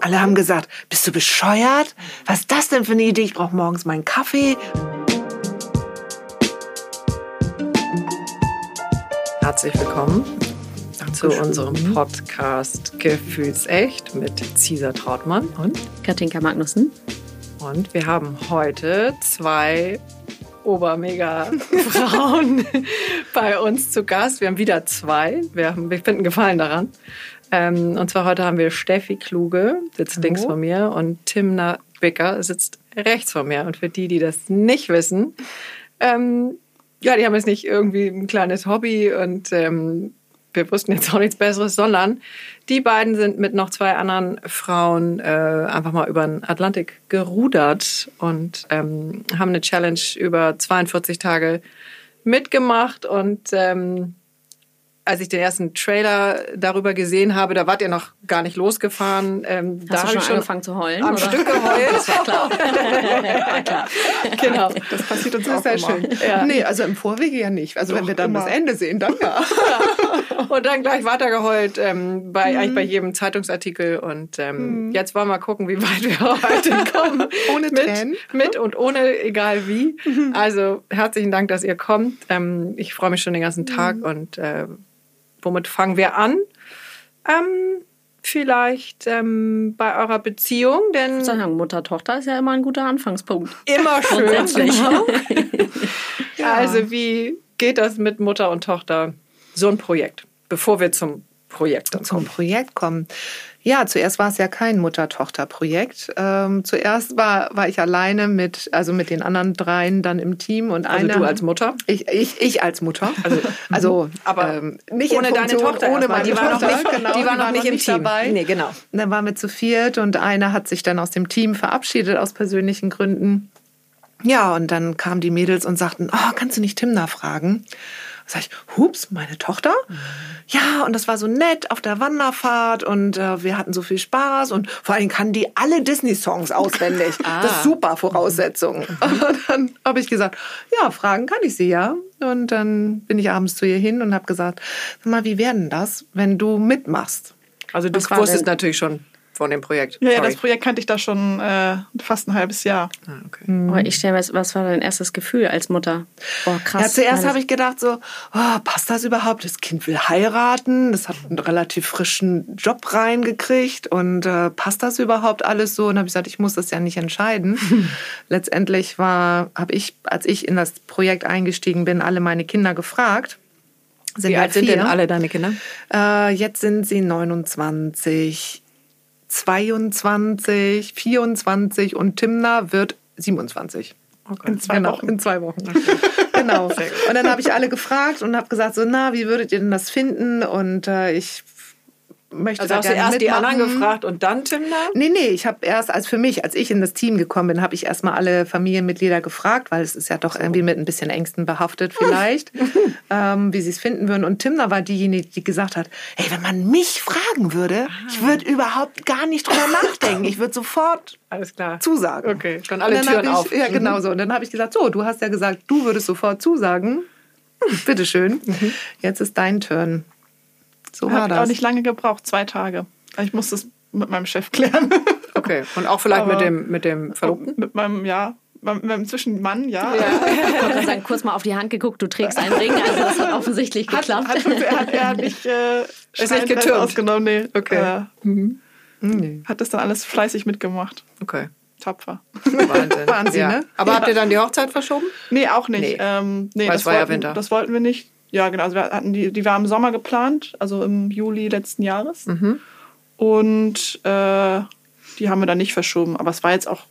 Alle haben gesagt, bist du bescheuert? Was ist das denn für eine Idee? Ich brauche morgens meinen Kaffee. Herzlich willkommen zu unserem Podcast Gefühlsecht mit Cesar Trautmann und Katinka Magnussen. Und wir haben heute zwei Obermega-Frauen bei uns zu Gast. Wir haben wieder zwei. Wir, haben, wir finden Gefallen daran. Ähm, und zwar heute haben wir Steffi Kluge, sitzt Hallo. links von mir, und Timna Bicker sitzt rechts von mir. Und für die, die das nicht wissen, ähm, ja, die haben jetzt nicht irgendwie ein kleines Hobby und ähm, wir wussten jetzt auch nichts Besseres, sondern die beiden sind mit noch zwei anderen Frauen äh, einfach mal über den Atlantik gerudert und ähm, haben eine Challenge über 42 Tage mitgemacht und ähm, als ich den ersten Trailer darüber gesehen habe, da wart ihr noch gar nicht losgefahren. Ähm, Hast da habe ich schon angefangen zu heulen. Am oder? Stück geheult. das war klar. war klar. Genau. Das passiert uns das auch sehr immer. schön. Ja. Nee, also im Vorwege ja nicht. Also Doch, wenn wir dann immer. das Ende sehen, dann ja. und dann gleich weitergeheult ähm, bei, mhm. eigentlich bei jedem Zeitungsartikel. Und ähm, mhm. jetzt wollen wir mal gucken, wie weit wir heute kommen. ohne mit, Tränen. Mit und ohne, egal wie. Mhm. Also herzlichen Dank, dass ihr kommt. Ähm, ich freue mich schon den ganzen Tag mhm. und äh, womit fangen wir an? Ähm, vielleicht ähm, bei eurer Beziehung, denn ich sagen, Mutter-Tochter ist ja immer ein guter Anfangspunkt. Immer schön. Genau. ja. Also wie geht das mit Mutter und Tochter? So ein Projekt, bevor wir zum Projekt dann kommen. Zum Projekt kommen. Ja, zuerst war es ja kein Mutter-Tochter-Projekt. Ähm, zuerst war, war ich alleine mit, also mit den anderen dreien dann im Team und also eine. du als Mutter? Ich, ich, ich als Mutter. Also, also aber ähm, nicht ohne deine Tochter, ohne meine die war Tochter, noch nicht, genau, die war noch nicht im Team dabei. Nee, genau. Und dann waren wir zu viert und eine hat sich dann aus dem Team verabschiedet aus persönlichen Gründen. Ja, und dann kamen die Mädels und sagten, oh, kannst du nicht Timna fragen? Sag ich, hups, meine Tochter? Mhm. Ja, und das war so nett auf der Wanderfahrt und äh, wir hatten so viel Spaß und vor allem kann die alle Disney-Songs auswendig. ah. Das ist super Voraussetzung. Mhm. Und dann habe ich gesagt, ja, fragen kann ich sie ja. Und dann bin ich abends zu ihr hin und habe gesagt, sag mal, wie werden das, wenn du mitmachst? Also du wusstest natürlich schon, von dem Projekt? Ja, ja, das Projekt kannte ich da schon äh, fast ein halbes Jahr. Ah, okay. mhm. oh, ich stelle mir, was war dein erstes Gefühl als Mutter? Oh, krass. Ja, zuerst habe ich gedacht so, oh, passt das überhaupt? Das Kind will heiraten, das hat einen relativ frischen Job reingekriegt und äh, passt das überhaupt alles so? Und habe ich gesagt, ich muss das ja nicht entscheiden. Letztendlich war, habe ich, als ich in das Projekt eingestiegen bin, alle meine Kinder gefragt. Sind Wie alt sind denn alle deine Kinder? Äh, jetzt sind sie 29, 22, 24 und Timna wird 27. Okay. In zwei genau, Wochen. In zwei Wochen. genau. Und dann habe ich alle gefragt und habe gesagt, so, na, wie würdet ihr denn das finden? Und äh, ich möchte also hast du erst mitmachen. die anderen gefragt und dann Timna? Nee, nee, ich habe erst, als für mich, als ich in das Team gekommen bin, habe ich erstmal alle Familienmitglieder gefragt, weil es ist ja doch irgendwie mit ein bisschen Ängsten behaftet vielleicht, ähm, wie sie es finden würden. Und Timna war diejenige, die gesagt hat, hey, wenn man mich fragen würde, ah. ich würde überhaupt gar nicht drüber nachdenken. Ich würde sofort alles klar. zusagen. Okay, schon alle Türen ich, auf. Ja, genau so. Und dann habe ich gesagt, so, du hast ja gesagt, du würdest sofort zusagen. Bitteschön. Mhm. Jetzt ist dein Turn. So war Hat das. auch nicht lange gebraucht, zwei Tage. Ich musste es mit meinem Chef klären. Okay, und auch vielleicht mit dem, mit dem Verlobten? Mit meinem, ja, mit meinem Zwischenmann, ja. ja. Ich wollte sagen, kurz mal auf die Hand geguckt, du trägst einen Ring, also das hat offensichtlich geklappt. Hat, hat, er, hat, er hat nicht, äh, ist nicht getürmt. ausgenommen, nee. Okay. Äh, mhm. Nee. Hat das dann alles fleißig mitgemacht. Okay. Tapfer. Wahnsinn. Wahnsinn, ja. ne? Aber ja. habt ihr dann die Hochzeit verschoben? Nee, auch nicht. Nee, ähm, nee Weil das, war wollten, ja Winter. das wollten wir nicht. Ja, genau. Also wir hatten die, die war im Sommer geplant, also im Juli letzten Jahres. Mhm. Und äh, die haben wir dann nicht verschoben. Aber es war jetzt auch,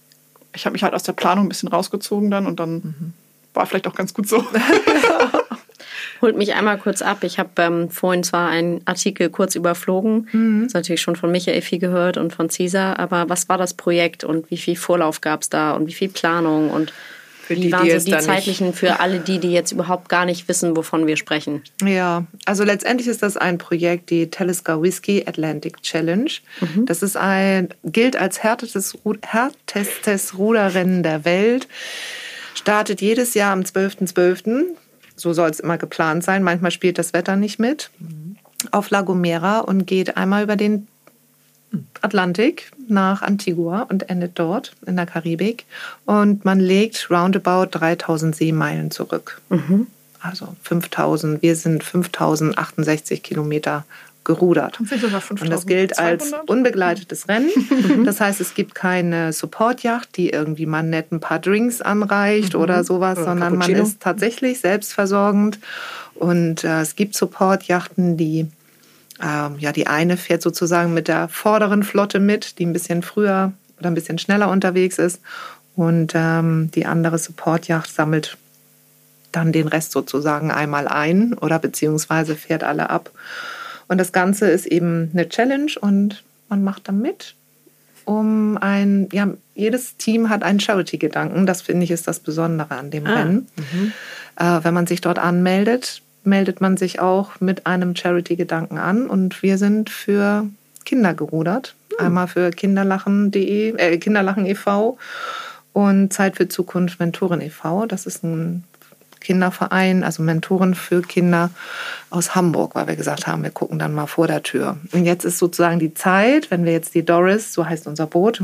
ich habe mich halt aus der Planung ein bisschen rausgezogen dann und dann mhm. war vielleicht auch ganz gut so. Holt mich einmal kurz ab. Ich habe ähm, vorhin zwar einen Artikel kurz überflogen, mhm. das natürlich schon von Michael viel gehört und von Cesar, aber was war das Projekt und wie viel Vorlauf gab es da und wie viel Planung und für die, Wie waren die so die zeitlichen für alle die, die jetzt überhaupt gar nicht wissen, wovon wir sprechen? Ja, also letztendlich ist das ein Projekt, die Talisker Whiskey Atlantic Challenge. Mhm. Das ist ein, gilt als härtestes, härtestes Ruderrennen der Welt. Startet jedes Jahr am 12.12. .12. So soll es immer geplant sein. Manchmal spielt das Wetter nicht mit. Mhm. Auf La Gomera und geht einmal über den Atlantik nach Antigua und endet dort in der Karibik. Und man legt roundabout 3000 Seemeilen zurück. Also 5000, wir sind 5068 Kilometer gerudert. Und das gilt als 5200? unbegleitetes Rennen. Das heißt, es gibt keine Supportjacht, die irgendwie mal nett ein paar Drinks anreicht oder sowas, Oder sondern man Cappuccino. ist tatsächlich selbstversorgend. Und äh, es gibt Supportjachten, die ähm, ja, die eine fährt sozusagen mit der vorderen Flotte mit, die ein bisschen früher oder ein bisschen schneller unterwegs ist. Und ähm, die andere Supportjacht sammelt dann den Rest sozusagen einmal ein oder beziehungsweise fährt alle ab. Und das Ganze ist eben eine Challenge und man macht da mit. Um ein, ja, jedes Team hat einen Charity-Gedanken. Das finde ich ist das Besondere an dem Rennen. Äh, wenn man sich dort anmeldet, meldet man sich auch mit einem Charity-Gedanken an. Und wir sind für Kinder gerudert. Einmal für kinderlachen.de, äh, Kinderlachen e.V. und Zeit für Zukunft Mentoren e.V. Das ist ein Kinderverein, also Mentoren für Kinder aus Hamburg, weil wir gesagt haben, wir gucken dann mal vor der Tür. Und jetzt ist sozusagen die Zeit, wenn wir jetzt die Doris, so heißt unser Boot,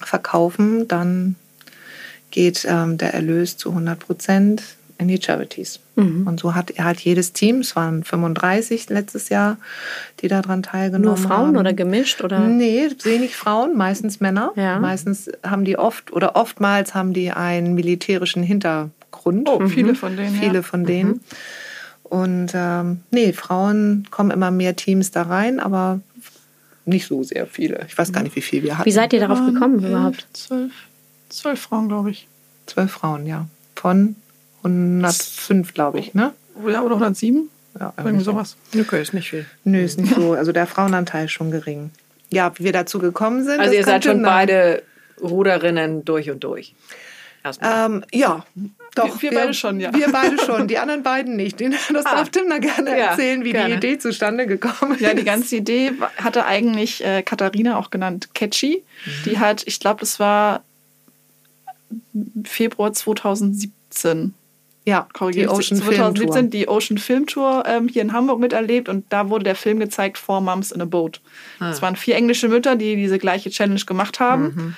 verkaufen, dann geht ähm, der Erlös zu 100 Prozent in die Charities. Und so hat halt jedes Team, es waren 35 letztes Jahr, die daran teilgenommen Nur Frauen haben. oder gemischt? Oder? Nee, wenig Frauen, meistens Männer. Ja. Meistens haben die oft oder oftmals haben die einen militärischen Hintergrund. Oh, viele von denen. Viele ja. von denen. Und ähm, nee, Frauen kommen immer mehr Teams da rein, aber nicht so sehr viele. Ich weiß gar nicht, wie viel wir hatten. Wie seid ihr darauf gekommen elf, überhaupt? Zwölf, zwölf Frauen, glaube ich. Zwölf Frauen, ja. Von 105, glaube ich, ne? Ja, oder 107? Ja, Irgendwie sowas. Okay, ist nicht viel. Nö, ist nicht so. Also der Frauenanteil ist schon gering. Ja, wie wir dazu gekommen sind. Also das ihr seid schon Tinder. beide Ruderinnen durch und durch. Ähm, ja, doch. Wir- wir beide schon, ja. Wir beide schon, die anderen beiden nicht. Den- Das darf Timna gerne Ja, erzählen, wie gerne. die Idee zustande gekommen ist. Ja, die ganze Idee hatte eigentlich äh, Katharina auch genannt Catchy. Die hat, ich glaube, das war Februar 2017. ja, die korrigiert Ocean Film 2017 Tour. die Ocean Film Tour ähm, hier in Hamburg miterlebt und da wurde der Film gezeigt, Four Moms in a Boat. Es waren vier englische Mütter, die diese gleiche Challenge gemacht haben.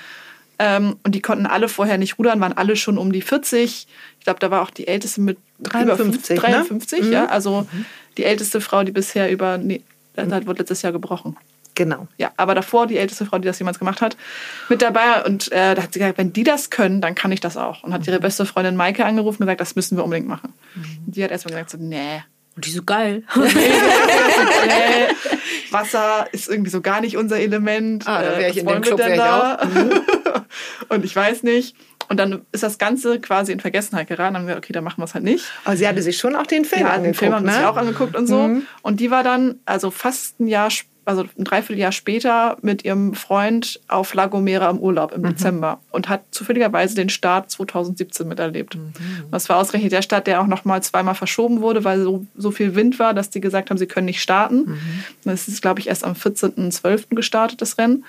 Ähm, und die konnten alle vorher nicht rudern, waren alle schon um die 40. Ich glaube, da war auch die älteste mit über 53, ne? 53, ja. Also die älteste Frau, die bisher über, nee, das hat- wurde letztes Jahr gebrochen. Genau. Ja, aber davor die älteste Frau, die das jemals gemacht hat, mit dabei. Und äh, da hat sie gesagt, wenn die das können, dann kann ich das auch. Und hat ihre beste Freundin Maike angerufen und gesagt, das müssen wir unbedingt machen. Und die hat erstmal gesagt, so, nee, Und die so geil. nee, Wasser ist irgendwie so gar nicht unser Element. Ah, da wär Äh, ich in dem Club, denn wär ich da? und ich weiß nicht. Und dann ist das Ganze quasi in Vergessenheit geraten. Dann haben wir, okay, dann machen wir es halt nicht. Aber sie hatte sich schon auch den Film Ja, den angeguckt, Film haben ne? sich auch angeguckt und so. Und die war dann, also fast ein Jahr, sp- also ein Dreivierteljahr später mit ihrem Freund auf La Gomera im Urlaub im Dezember und hat zufälligerweise den Start 2017 miterlebt. Und Das war ausgerechnet der Start, der auch noch mal zweimal verschoben wurde, weil so, so viel Wind war, dass die gesagt haben, sie können nicht starten. Das ist, glaube ich, erst am 14.12. gestartet, das Rennen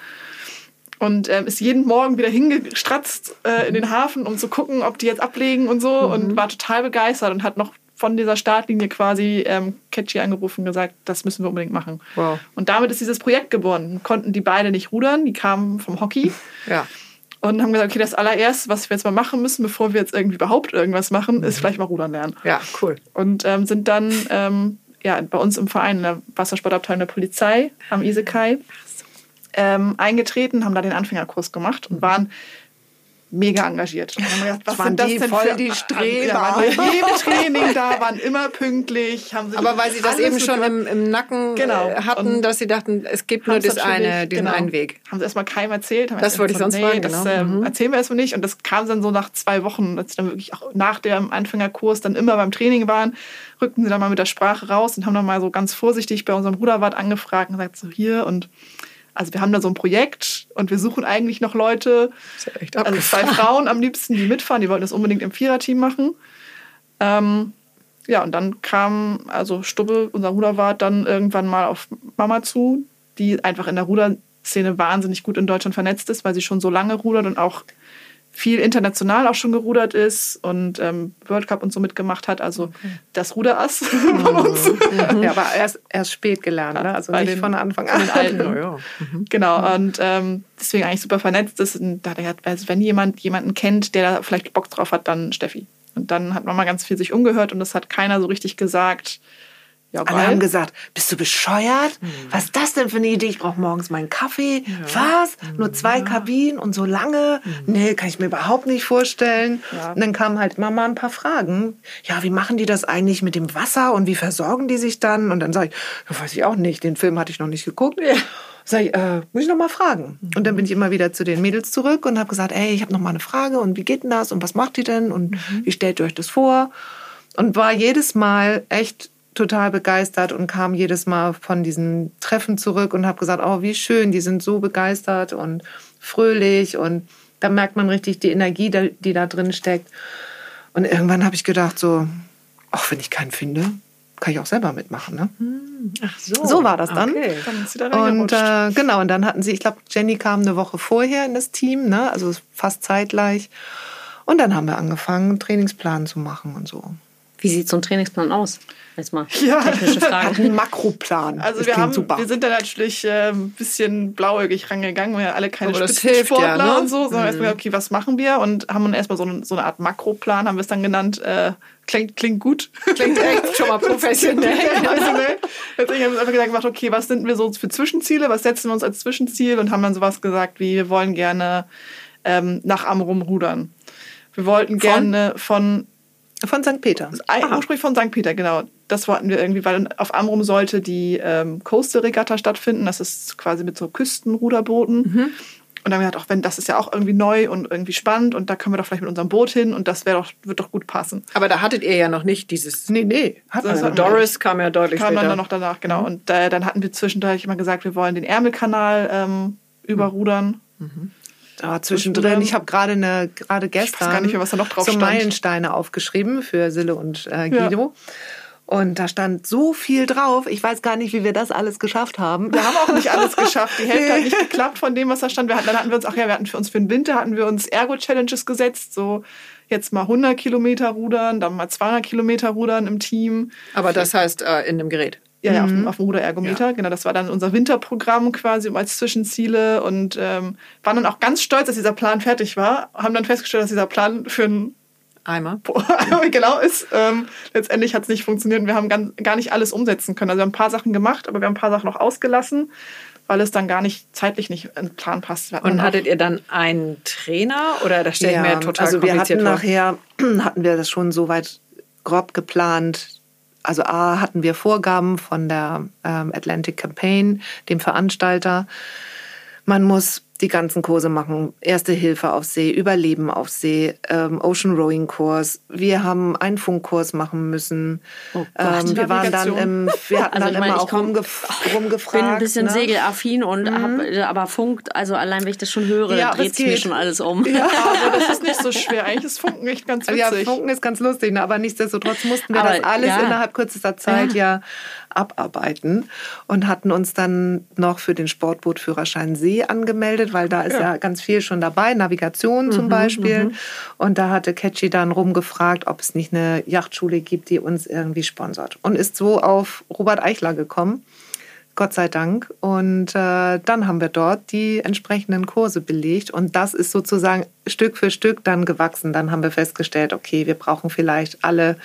und ähm, ist jeden Morgen wieder hingestratzt äh, in den Hafen, um zu gucken, ob die jetzt ablegen und so und war total begeistert und hat noch von dieser Startlinie quasi ähm, Catchy angerufen und gesagt, das müssen wir unbedingt machen. Wow. Und damit ist dieses Projekt geboren. Konnten die beide nicht rudern, die kamen vom Hockey Ja. und haben gesagt, okay, das allererste, was wir jetzt mal machen müssen, bevor wir jetzt irgendwie überhaupt irgendwas machen, ist vielleicht mal rudern lernen Ja, cool. und ähm, sind dann ähm, ja, bei uns im Verein, in der Wassersportabteilung der Polizei am Isekai, ähm, eingetreten, haben da den Anfängerkurs gemacht und waren mega engagiert. Und haben gedacht, was Waren sind das die denn voll für die Streber? Ja, waren bei jedem Training da, waren immer pünktlich. Haben sie Aber weil sie das eben schon im, im Nacken Genau. äh, hatten, Und dass sie dachten, es gibt nur das eine, diesen genau. einen Weg. Haben sie erstmal keinem erzählt. Das wollte ich sonst fragen, das genau. ähm, Mhm. erzählen wir erstmal nicht. Und das kam dann so nach zwei Wochen, als sie dann wirklich auch nach dem Anfängerkurs dann immer beim Training waren, rückten sie dann mal mit der Sprache raus und haben dann mal so ganz vorsichtig bei unserem Ruderwart angefragt und gesagt, so hier und also wir haben da so ein Projekt und wir suchen eigentlich noch Leute, ist ja echt also zwei Frauen am liebsten, die mitfahren, die wollten das unbedingt im Viererteam machen. Ähm, ja, und dann kam also Stubbe, unser Ruderwart, dann irgendwann mal auf Mama zu, die einfach in der Ruderszene wahnsinnig gut in Deutschland vernetzt ist, weil sie schon so lange rudert und auch viel international auch schon gerudert ist und ähm, World Cup und so mitgemacht hat. Also okay. das Ruderass von uns. Mhm. Ja, aber erst, erst spät gelernt, ne? also Bei nicht den, von Anfang an. Den Alten. Oh, ja. mhm. Genau, und ähm, deswegen eigentlich super vernetzt ist. Und da also wenn jemand jemanden kennt, der da vielleicht Bock drauf hat, dann Steffi. Und dann hat man mal ganz viel sich umgehört und das hat keiner so richtig gesagt, ja, Alle haben gesagt, bist du bescheuert? Mhm. Was ist das denn für eine Idee? Ich brauche morgens meinen Kaffee. Ja. Was? Nur zwei ja. Kabinen und so lange? Mhm. Nee, kann ich mir überhaupt nicht vorstellen. Ja. Und dann kamen halt immer mal ein paar Fragen. Ja, wie machen die das eigentlich mit dem Wasser und wie versorgen die sich dann? Und dann sage ich, weiß ich auch nicht. Den Film hatte ich noch nicht geguckt. Sag ich, äh, muss ich noch mal fragen? Mhm. Und dann bin ich immer wieder zu den Mädels zurück und habe gesagt, ey, ich habe noch mal eine Frage und wie geht denn das und was macht ihr denn und mhm. wie stellt ihr euch das vor? Und war jedes Mal echt total begeistert und kam jedes Mal von diesen Treffen zurück und habe gesagt, oh, wie schön, die sind so begeistert und fröhlich und da merkt man richtig die Energie, die da drin steckt. Und irgendwann habe ich gedacht, so, ach, wenn ich keinen finde, kann ich auch selber mitmachen. Ne? Hm, ach so. So war das dann. Okay. dann und äh, genau, und dann hatten sie, ich glaube, Jenny kam eine Woche vorher in das Team, ne? also fast zeitgleich. Und dann haben wir angefangen, einen Trainingsplan zu machen und so. Wie sieht so ein Trainingsplan aus? Jetzt mal ja. technische Frage. Ein Makroplan. Also das wir, haben, super. wir sind da natürlich äh, ein bisschen blauäugig rangegangen, wir alle keine Spitzensportler ja, ne? und so, sondern mhm. erstmal, okay, was machen wir? Und haben dann erstmal so, eine, so eine Art Makroplan, haben wir es dann genannt, äh, klingt, klingt gut. Klingt echt schon mal professionell. professionell. Deswegen haben wir uns einfach gemacht, okay, was sind wir so für Zwischenziele, was setzen wir uns als Zwischenziel und haben dann sowas gesagt wie, wir wollen gerne ähm, nach Amrum rudern. Wir wollten gerne von von St. Peter. Ursprünglich von St. Peter, genau. Das wollten wir irgendwie, weil auf Amrum sollte die ähm, Coastal-Regatta stattfinden. Das ist quasi mit so Küstenruderbooten. Mhm. Und dann haben wir gedacht, auch wenn das ist ja auch irgendwie neu und irgendwie spannend und da können wir doch vielleicht mit unserem Boot hin und das wäre doch, wird doch gut passen. Aber da hattet ihr ja noch nicht dieses. Nee, nee. Hat also Doris kam ja deutlich kam später. dann noch danach, genau. Mhm. Und äh, dann hatten wir zwischendurch immer gesagt, wir wollen den Ärmelkanal ähm, überrudern. Mhm. Ah, zwischendrin. Ich habe gerade eine gerade gestern ich weiß gar nicht mehr, was da noch drauf so stand. Meilensteine aufgeschrieben für Sille und äh, Guido. Ja. Und da stand so viel drauf. Ich weiß gar nicht, wie wir das alles geschafft haben. Wir haben auch nicht alles geschafft. Die Hälfte hat nicht geklappt von dem, was da stand. Wir hatten, dann hatten wir uns, ach ja, wir hatten für uns für den Winter hatten wir uns Ergo-Challenges gesetzt. So jetzt mal 100 Kilometer rudern, dann mal 200 Kilometer rudern im Team. Aber das heißt äh, in dem Gerät. Ja, ja, auf, dem, mhm. auf dem Ruderergometer. Ja. Genau, das war dann unser Winterprogramm quasi als Zwischenziele und ähm, waren dann auch ganz stolz, dass dieser Plan fertig war. Haben dann festgestellt, dass dieser Plan für einen Eimer. genau ist. Ähm, letztendlich hat es nicht funktioniert und wir haben ganz, gar nicht alles umsetzen können. Also wir haben ein paar Sachen gemacht, aber wir haben ein paar Sachen noch ausgelassen, weil es dann gar nicht zeitlich nicht in den Plan passt. Und hattet ihr dann einen Trainer oder das stelle ich ja, mir total also wir hatten vor. nachher hatten wir das schon so weit grob geplant, also A hatten wir Vorgaben von der ähm, Atlantic Campaign, dem Veranstalter. Man muss die ganzen Kurse machen. Erste Hilfe auf See, Überleben auf See, ähm, Ocean Rowing Kurs. Wir haben einen Funkkurs machen müssen. Oh Gott, ähm, wir waren dann im, wir hatten also dann meine, immer auch rumgef rumgefragt. Ich bin ein bisschen ne? segelaffin und mhm. hab, äh, aber Funk, also allein wenn ich das schon höre, ja, dreht mir schon alles um. Ja, aber das ist nicht so schwer. Eigentlich ist Funken echt ganz witzig. Ja, Funken ist ganz lustig, ne? aber nichtsdestotrotz mussten wir aber, das alles ja. innerhalb kürzester Zeit ja. ja abarbeiten und hatten uns dann noch für den Sportbootführerschein See angemeldet, weil da ist ja, ja ganz viel schon dabei, Navigation zum mhm, Beispiel. Mhm. Und da hatte Catchy dann rumgefragt, ob es nicht eine Yachtschule gibt, die uns irgendwie sponsert. Und ist so auf Robert Eichler gekommen. Gott sei Dank. Und äh, dann haben wir dort die entsprechenden Kurse belegt. Und das ist sozusagen Stück für Stück dann gewachsen. Dann haben wir festgestellt, okay, wir brauchen vielleicht alle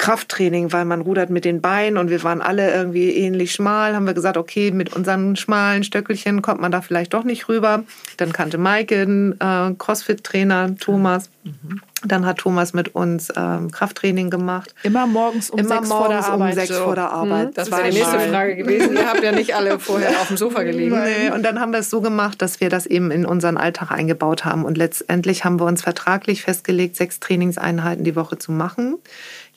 Krafttraining, weil man rudert mit den Beinen und wir waren alle irgendwie ähnlich schmal, haben wir gesagt, okay, mit unseren schmalen Stöckelchen kommt man da vielleicht doch nicht rüber. Dann kannte Maike einen äh, Crossfit-Trainer, Thomas. Mhm. Dann hat Thomas mit uns ähm, Krafttraining gemacht. Immer morgens um Immer sechs morgens vor der Arbeit. um sechs so. vor der Arbeit. Mhm. Das war die nächste Frage gewesen. Ihr habt ja nicht alle vorher auf dem Sofa gelegen. Nee, und dann haben wir es so gemacht, dass wir das eben in unseren Alltag eingebaut haben. Und letztendlich haben wir uns vertraglich festgelegt, sechs Trainingseinheiten die Woche zu machen.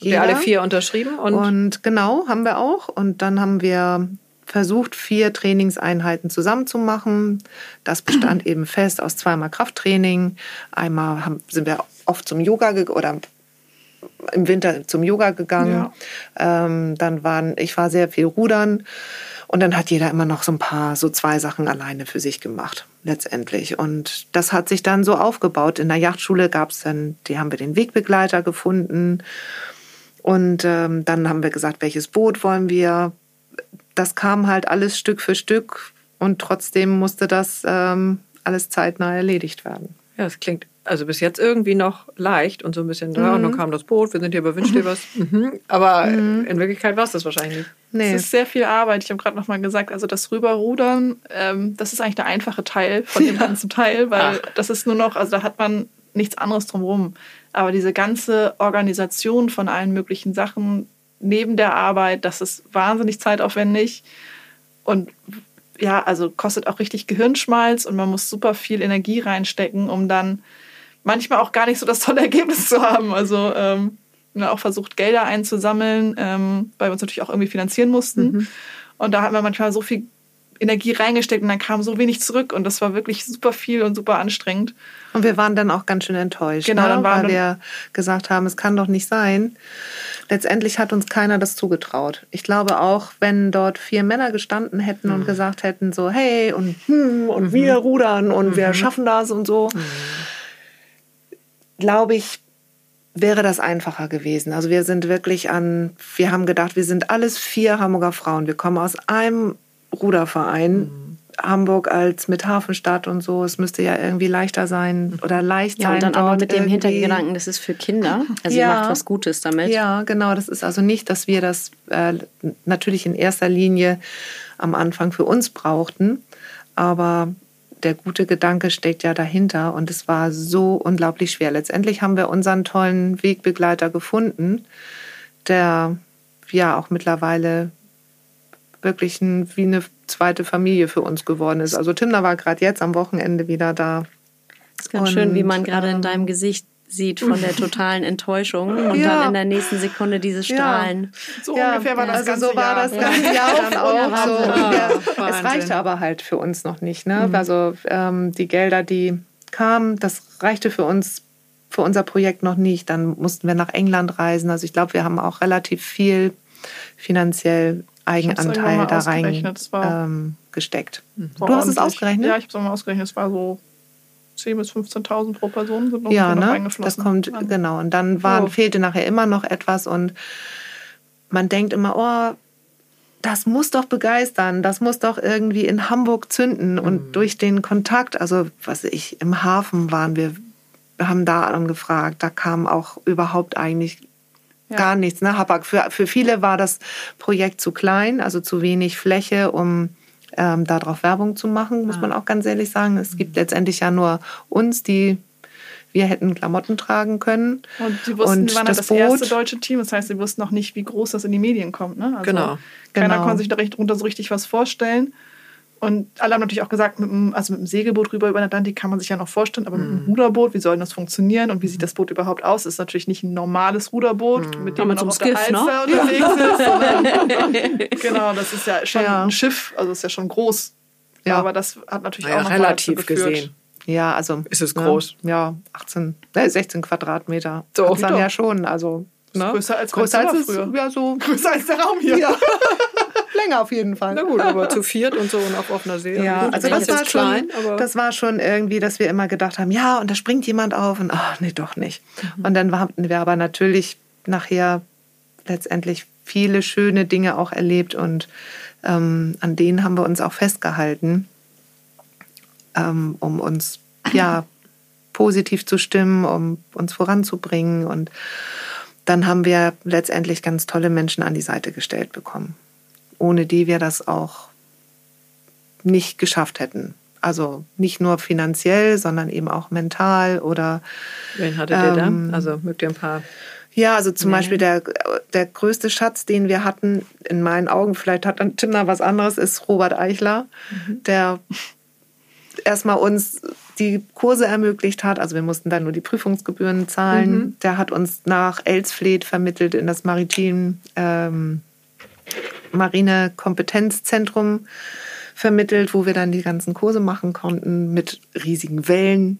Wir alle vier unterschrieben. Und, und genau, haben wir auch. Und dann haben wir versucht, vier Trainingseinheiten zusammenzumachen. Das bestand eben fest aus zweimal Krafttraining. Einmal haben, sind wir oft zum Yoga oder im Winter zum Yoga gegangen. Ja. Ähm, dann waren, ich war sehr viel rudern Und dann hat jeder immer noch so ein paar, so zwei Sachen alleine für sich gemacht, letztendlich. Und das hat sich dann so aufgebaut. In der Yachtschule gab es dann, die haben wir den Wegbegleiter gefunden. Und ähm, dann haben wir gesagt, welches Boot wollen wir. Das kam halt alles Stück für Stück und trotzdem musste das ähm, alles zeitnah erledigt werden. Ja, das klingt also bis jetzt irgendwie noch leicht und so ein bisschen, mhm. ja, und dann kam das Boot, wir sind hier bei Wünsch dir was. Mhm. Aber mhm. in Wirklichkeit war es das wahrscheinlich nicht. Nee. Es ist sehr viel Arbeit. Ich habe gerade noch mal gesagt, also das Rüberrudern, ähm, das ist eigentlich der einfache Teil von dem ganzen Teil, weil Ach. das ist nur noch, also da hat man nichts anderes drumherum. Aber diese ganze Organisation von allen möglichen Sachen neben der Arbeit, das ist wahnsinnig zeitaufwendig und ja, also kostet auch richtig Gehirnschmalz und man muss super viel Energie reinstecken, um dann manchmal auch gar nicht so das tolle Ergebnis zu haben. Also ähm, wir haben auch versucht, Gelder einzusammeln, ähm, weil wir uns natürlich auch irgendwie finanzieren mussten. Mhm. Und da hatten wir manchmal so viel Energie reingesteckt und dann kam so wenig zurück und das war wirklich super viel und super anstrengend. Und wir waren dann auch ganz schön enttäuscht, genau, ne? dann weil wir gesagt haben, es kann doch nicht sein. Letztendlich hat uns keiner das zugetraut. Ich glaube auch, wenn dort vier Männer gestanden hätten mhm. und gesagt hätten so, hey und hm, und mhm. wir rudern und mhm. wir schaffen das und so, mhm glaube ich, wäre das einfacher gewesen. Also wir sind wirklich an, wir haben gedacht, wir sind alles vier Hamburger Frauen. Wir kommen aus einem Ruderverein. Mhm. Hamburg als mit Hafenstadt und so, es müsste ja irgendwie leichter sein oder leicht ja, sein. Und dann aber mit dem Hintergedanken, das ist für Kinder, also ja, ihr macht was Gutes damit. Ja, genau, das ist also nicht, dass wir das äh, natürlich in erster Linie am Anfang für uns brauchten, aber der gute Gedanke steckt ja dahinter und es war so unglaublich schwer. Letztendlich haben wir unseren tollen Wegbegleiter gefunden, der ja auch mittlerweile wirklich ein, wie eine zweite Familie für uns geworden ist. Also Timna war gerade jetzt am Wochenende wieder da. Das ist ganz und, schön, wie man gerade in ähm, deinem Gesicht sieht von der totalen Enttäuschung und ja. dann in der nächsten Sekunde dieses Strahlen. Ja. So ja. ungefähr war das also ganze so war Jahr. das ganze Jahr dann auch. So. es reichte aber halt für uns noch nicht. Ne? Mhm. Also ähm, die Gelder, die kamen, das reichte für uns für unser Projekt noch nicht. Dann mussten wir nach England reisen. Also ich glaube, wir haben auch relativ viel finanziell Eigenanteil da rein ähm, gesteckt. Mhm. Du hast es ausgerechnet? Ja, ich habe es ausgerechnet. Es war so 10.000 bis 15.000 pro Person sind noch, ja, ne? eingeflossen. Das kommt, an. genau. Und dann waren, oh. fehlte nachher immer noch etwas und man denkt immer, oh, das muss doch begeistern, das muss doch irgendwie in Hamburg zünden. Und mhm. durch den Kontakt, also was ich, im Hafen waren wir, haben da angefragt, da kam auch überhaupt eigentlich ja. gar nichts. Ne? Habak, für, für viele war das Projekt zu klein, also zu wenig Fläche, um ähm, darauf Werbung zu machen, muss ah. man auch ganz ehrlich sagen. Es gibt letztendlich ja nur uns, die wir hätten Klamotten tragen können. Und sie wussten, und die waren das, das erste deutsche Team. Das heißt, sie wussten noch nicht, wie groß das in die Medien kommt. Ne? Also genau. Keiner genau. konnte sich darunter so richtig was vorstellen. Und alle haben natürlich auch gesagt, mit dem, also mit dem Segelboot rüber über den Atlantik kann man sich ja noch vorstellen, aber mm. mit dem mhm. Ruderboot, wie soll das funktionieren und wie sieht das Boot überhaupt aus? Das ist natürlich nicht ein normales Ruderboot, mm. mit dem man auch auf der Alster ne? unterwegs ist. genau, das ist ja schon ja. ein Schiff, also ist ja schon groß. Ja. Aber das hat natürlich naja, auch noch relativ gesehen. Ja, also. Ist es ne, groß? Ja, 18, ne, 16 Quadratmeter. So. dann ja schon, also. Ne? Größer als, größer als früher. Ja, so. Größer als der Raum hier. Ja. länger auf jeden Fall. Na gut, aber zu viert und so und auf offener See. Ja, also das war, klein, schon, das war schon irgendwie, dass wir immer gedacht haben, ja, und da springt jemand auf und ach, nee, doch nicht. Mhm. Und dann hatten wir aber natürlich nachher letztendlich viele schöne Dinge auch erlebt und ähm, an denen haben wir uns auch festgehalten, ähm, um uns ja positiv zu stimmen, um uns voranzubringen und dann haben wir letztendlich ganz tolle Menschen an die Seite gestellt bekommen ohne die wir das auch nicht geschafft hätten. Also nicht nur finanziell, sondern eben auch mental oder. Wen hattet ähm, ihr da? Ähm, also mögt ihr ein paar. Ja, also zum nee. Beispiel der, der größte Schatz, den wir hatten, in meinen Augen, vielleicht hat dann Timna was anderes, ist Robert Eichler, mhm. der erstmal uns die Kurse ermöglicht hat. Also wir mussten dann nur die Prüfungsgebühren zahlen. Mhm. Der hat uns nach Elsfleth vermittelt in das Maritim ähm, Marine-Kompetenzzentrum vermittelt, wo wir dann die ganzen Kurse machen konnten mit riesigen Wellen.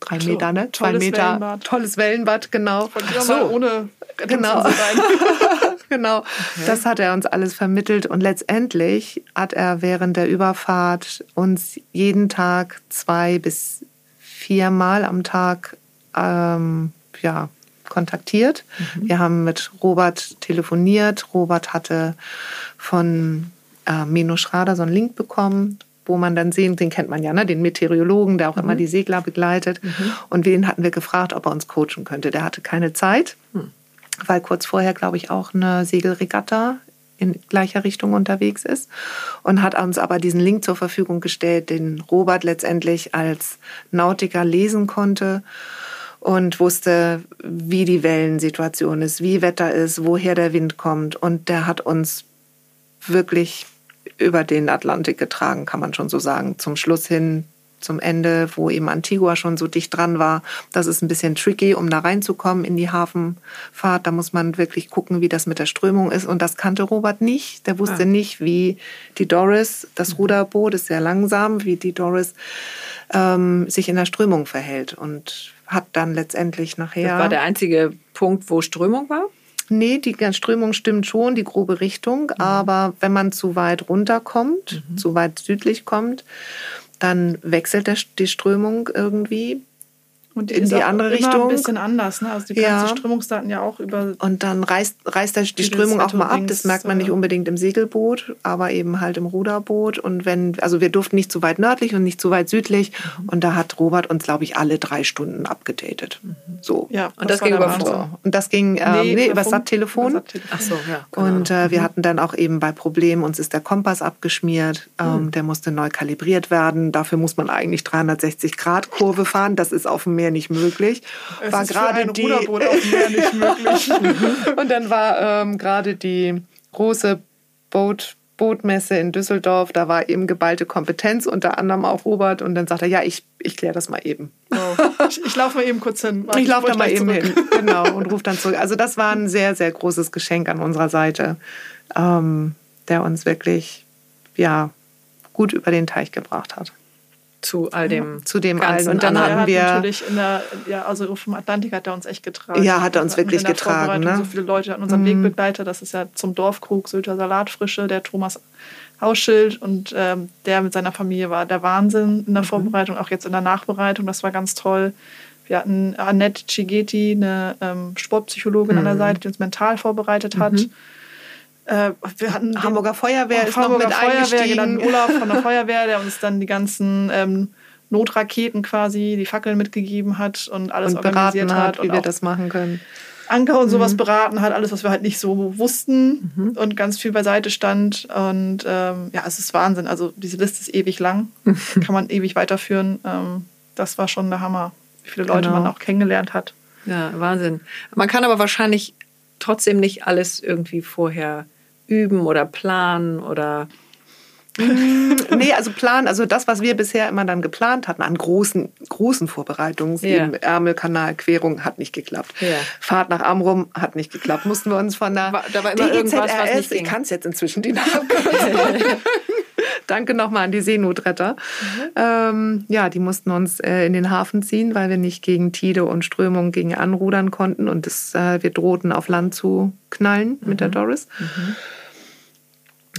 Drei so, Meter, ne? Zwei Meter. Wellenbad. Tolles Wellenbad, genau. Von dir so. mal ohne genau. genau. Okay. Das hat er uns alles vermittelt und letztendlich hat er während der Überfahrt uns jeden Tag zwei bis viermal am Tag ähm, ja, kontaktiert. Mhm. Wir haben mit Robert telefoniert. Robert hatte von äh, Meno Schrader so einen Link bekommen, wo man dann sehen, den kennt man ja, ne? den Meteorologen, der auch mhm. immer die Segler begleitet. Mhm. Und den hatten wir gefragt, ob er uns coachen könnte. Der hatte keine Zeit, mhm. weil kurz vorher, glaube ich, auch eine Segelregatta in gleicher Richtung unterwegs ist und hat uns aber diesen Link zur Verfügung gestellt, den Robert letztendlich als Nautiker lesen konnte und wusste, wie die Wellensituation ist, wie Wetter ist, woher der Wind kommt. Und der hat uns wirklich über den Atlantik getragen, kann man schon so sagen. Zum Schluss hin, zum Ende, wo eben Antigua schon so dicht dran war. Das ist ein bisschen tricky, um da reinzukommen in die Hafenfahrt. Da muss man wirklich gucken, wie das mit der Strömung ist. Und das kannte Robert nicht. Der wusste ah. nicht, wie die Doris, das mhm. Ruderboot ist sehr langsam, wie die Doris ähm, sich in der Strömung verhält. Und hat dann letztendlich nachher. Das war der einzige Punkt, wo Strömung war? Nee, die Strömung stimmt schon, die grobe Richtung. Mhm. Aber wenn man zu weit runterkommt, mhm. zu weit südlich kommt, dann wechselt der, die Strömung irgendwie. Und die in die andere Richtung. ein bisschen anders. Ne? Also die ja. Strömungsdaten ja auch über. Und dann reißt, reißt die Strömung auch mal ab. Das merkt man nicht unbedingt im Segelboot, aber eben halt im Ruderboot. Und wenn, also wir durften nicht zu weit nördlich und nicht zu weit südlich. Mhm. Und da hat Robert uns, glaube ich, alle drei Stunden abgedatet. Mhm. So. Ja, und das, das ging über Funk. Und das ging ähm, nee, nee, über Sat-Telefon. Ach so, ja. Genau. Und äh, wir mhm. hatten dann auch eben bei Problemen, uns ist der Kompass abgeschmiert. Ähm, mhm. Der musste neu kalibriert werden. Dafür muss man eigentlich 360 Grad Kurve fahren. Das ist auf dem Meer Meer nicht möglich. Es war gerade die Ruderboot auf dem Meer nicht möglich. und dann war ähm, gerade die große Boot Bootmesse in Düsseldorf, da war eben geballte Kompetenz, unter anderem auch Robert. Und dann sagt er, ja, ich, ich kläre das mal eben. Oh. Ich, ich laufe mal eben kurz hin. Warte, ich laufe da mal eben zurück. hin, genau, und rufe dann zurück. Also das war ein sehr, sehr großes Geschenk an unserer Seite, ähm, der uns wirklich, ja, gut über den Teich gebracht hat zu all dem. Ja, zu dem allen. Und dann haben wir. Natürlich in der, ja, also vom Atlantik hat er uns echt getragen. Ja, hat er uns wirklich getragen. Ne? So viele Leute hatten unseren mhm. Wegbegleiter. Das ist ja zum Dorfkrug Sylter Salatfrische, der Thomas Hausschild. Und ähm, der mit seiner Familie war der Wahnsinn in der mhm. Vorbereitung, auch jetzt in der Nachbereitung. Das war ganz toll. Wir hatten Annette Cigeti, eine ähm, Sportpsychologin mhm. an der mhm. Seite, die uns mental vorbereitet hat. Mhm. Äh, wir hatten Hamburger Feuerwehr ist Hamburger noch mit Feuerwehr, eingestiegen. Olaf von der Feuerwehr, der uns dann die ganzen ähm, Notraketen quasi, die Fackeln mitgegeben hat und alles und organisiert hat, hat wie wir das machen können. Anker und sowas mhm. beraten hat, alles, was wir halt nicht so wussten mhm. und ganz viel beiseite stand. Und ähm, ja, es ist Wahnsinn. Also diese Liste ist ewig lang, kann man ewig weiterführen. Ähm, das war schon der Hammer, wie viele Leute genau. man auch kennengelernt hat. Ja, Wahnsinn. Man kann aber wahrscheinlich trotzdem nicht alles irgendwie vorher üben oder planen oder mm, nee, also Plan, also das, was wir bisher immer dann geplant hatten an großen, großen Vorbereitungen, ja. Ärmelkanal, Querung, hat nicht geklappt. Ja. Fahrt nach Amrum hat nicht geklappt. Mussten wir uns von der war, da war immer irgendwas, was nicht ging. ich kann es jetzt inzwischen die Namen Danke nochmal an die Seenotretter. Mhm. Ähm, ja, die mussten uns äh, in den Hafen ziehen, weil wir nicht gegen Tide und Strömung gegen anrudern konnten und das, äh, wir drohten auf Land zu knallen mhm. mit der mhm. Doris. Mhm.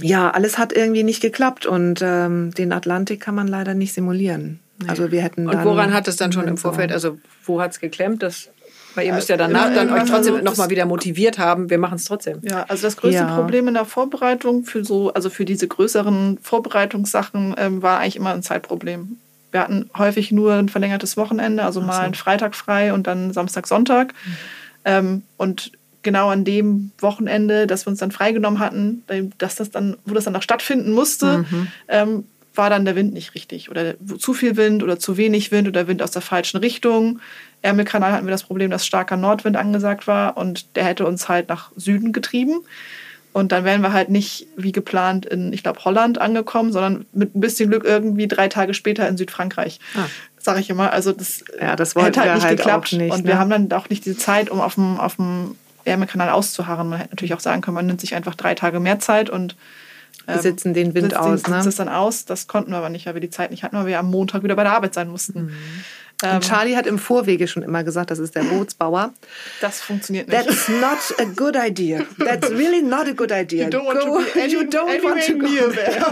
Ja, alles hat irgendwie nicht geklappt und ähm, den Atlantik kann man leider nicht simulieren. Nee. Also wir hätten Und woran hat es dann schon im Vorfeld, also wo hat es geklemmt? Das weil ihr müsst ja danach dann euch trotzdem nochmal wieder motiviert haben, wir machen es trotzdem. Ja, also das größte ja. Problem in der Vorbereitung für so, also für diese größeren Vorbereitungssachen ähm, war eigentlich immer ein Zeitproblem. Wir hatten häufig nur ein verlängertes Wochenende, also mal so. einen Freitag frei und dann Samstag, Sonntag. Mhm. Ähm, und genau an dem Wochenende, das wir uns dann freigenommen hatten, dass das dann, wo das dann noch stattfinden musste, mhm. ähm, war dann der Wind nicht richtig oder zu viel Wind oder zu wenig Wind oder Wind aus der falschen Richtung. Ärmelkanal hatten wir das Problem, dass starker Nordwind angesagt war und der hätte uns halt nach Süden getrieben. Und dann wären wir halt nicht wie geplant in, ich glaube, Holland angekommen, sondern mit ein bisschen Glück irgendwie drei Tage später in Südfrankreich. Ah. Sag ich immer. Also das, ja, das hätte halt nicht halt geklappt. Nicht, und ne? wir haben dann auch nicht die Zeit, um auf dem, auf dem Ärmelkanal auszuharren. Man hätte natürlich auch sagen können, man nimmt sich einfach drei Tage mehr Zeit und ähm, sitzen den Wind aus. Den, ne? das dann aus. Das konnten wir aber nicht, weil wir die Zeit nicht hatten, weil wir am Montag wieder bei der Arbeit sein mussten. Mhm. Und Charlie hat im Vorwege schon immer gesagt, das ist der Bootsbauer. Das funktioniert nicht. That's not a good idea. That's really not a good idea. You don't want to be any, you don't want to go near there.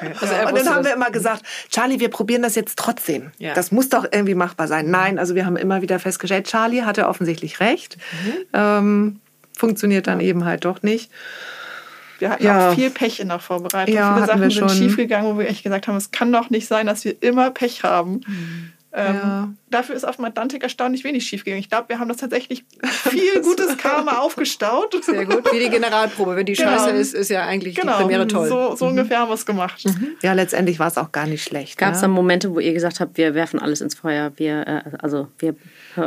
Also er und dann haben wir immer gesagt, Charlie, wir probieren das jetzt trotzdem. Ja. Das muss doch irgendwie machbar sein. Nein, also wir haben immer wieder festgestellt, Charlie hatte offensichtlich recht. Mhm. Ähm, funktioniert dann eben halt doch nicht. Wir hatten Ja. auch viel Pech in der Vorbereitung. Ja, Viele Sachen sind schiefgegangen, wo wir echt gesagt haben, es kann doch nicht sein, dass wir immer Pech haben. Ähm, Ja. Dafür ist auf dem Atlantik erstaunlich wenig schiefgegangen. Ich glaube, wir haben das tatsächlich viel gutes Karma aufgestaut. Sehr gut. Wie die Generalprobe. Wenn die Genau. Scheiße ist, ist ja eigentlich Genau, die Premiere toll. so, so ungefähr haben wir es gemacht. Ja, letztendlich war es auch gar nicht schlecht. Gab es ne? dann Momente, wo ihr gesagt habt, wir werfen alles ins Feuer, wir, äh, also wir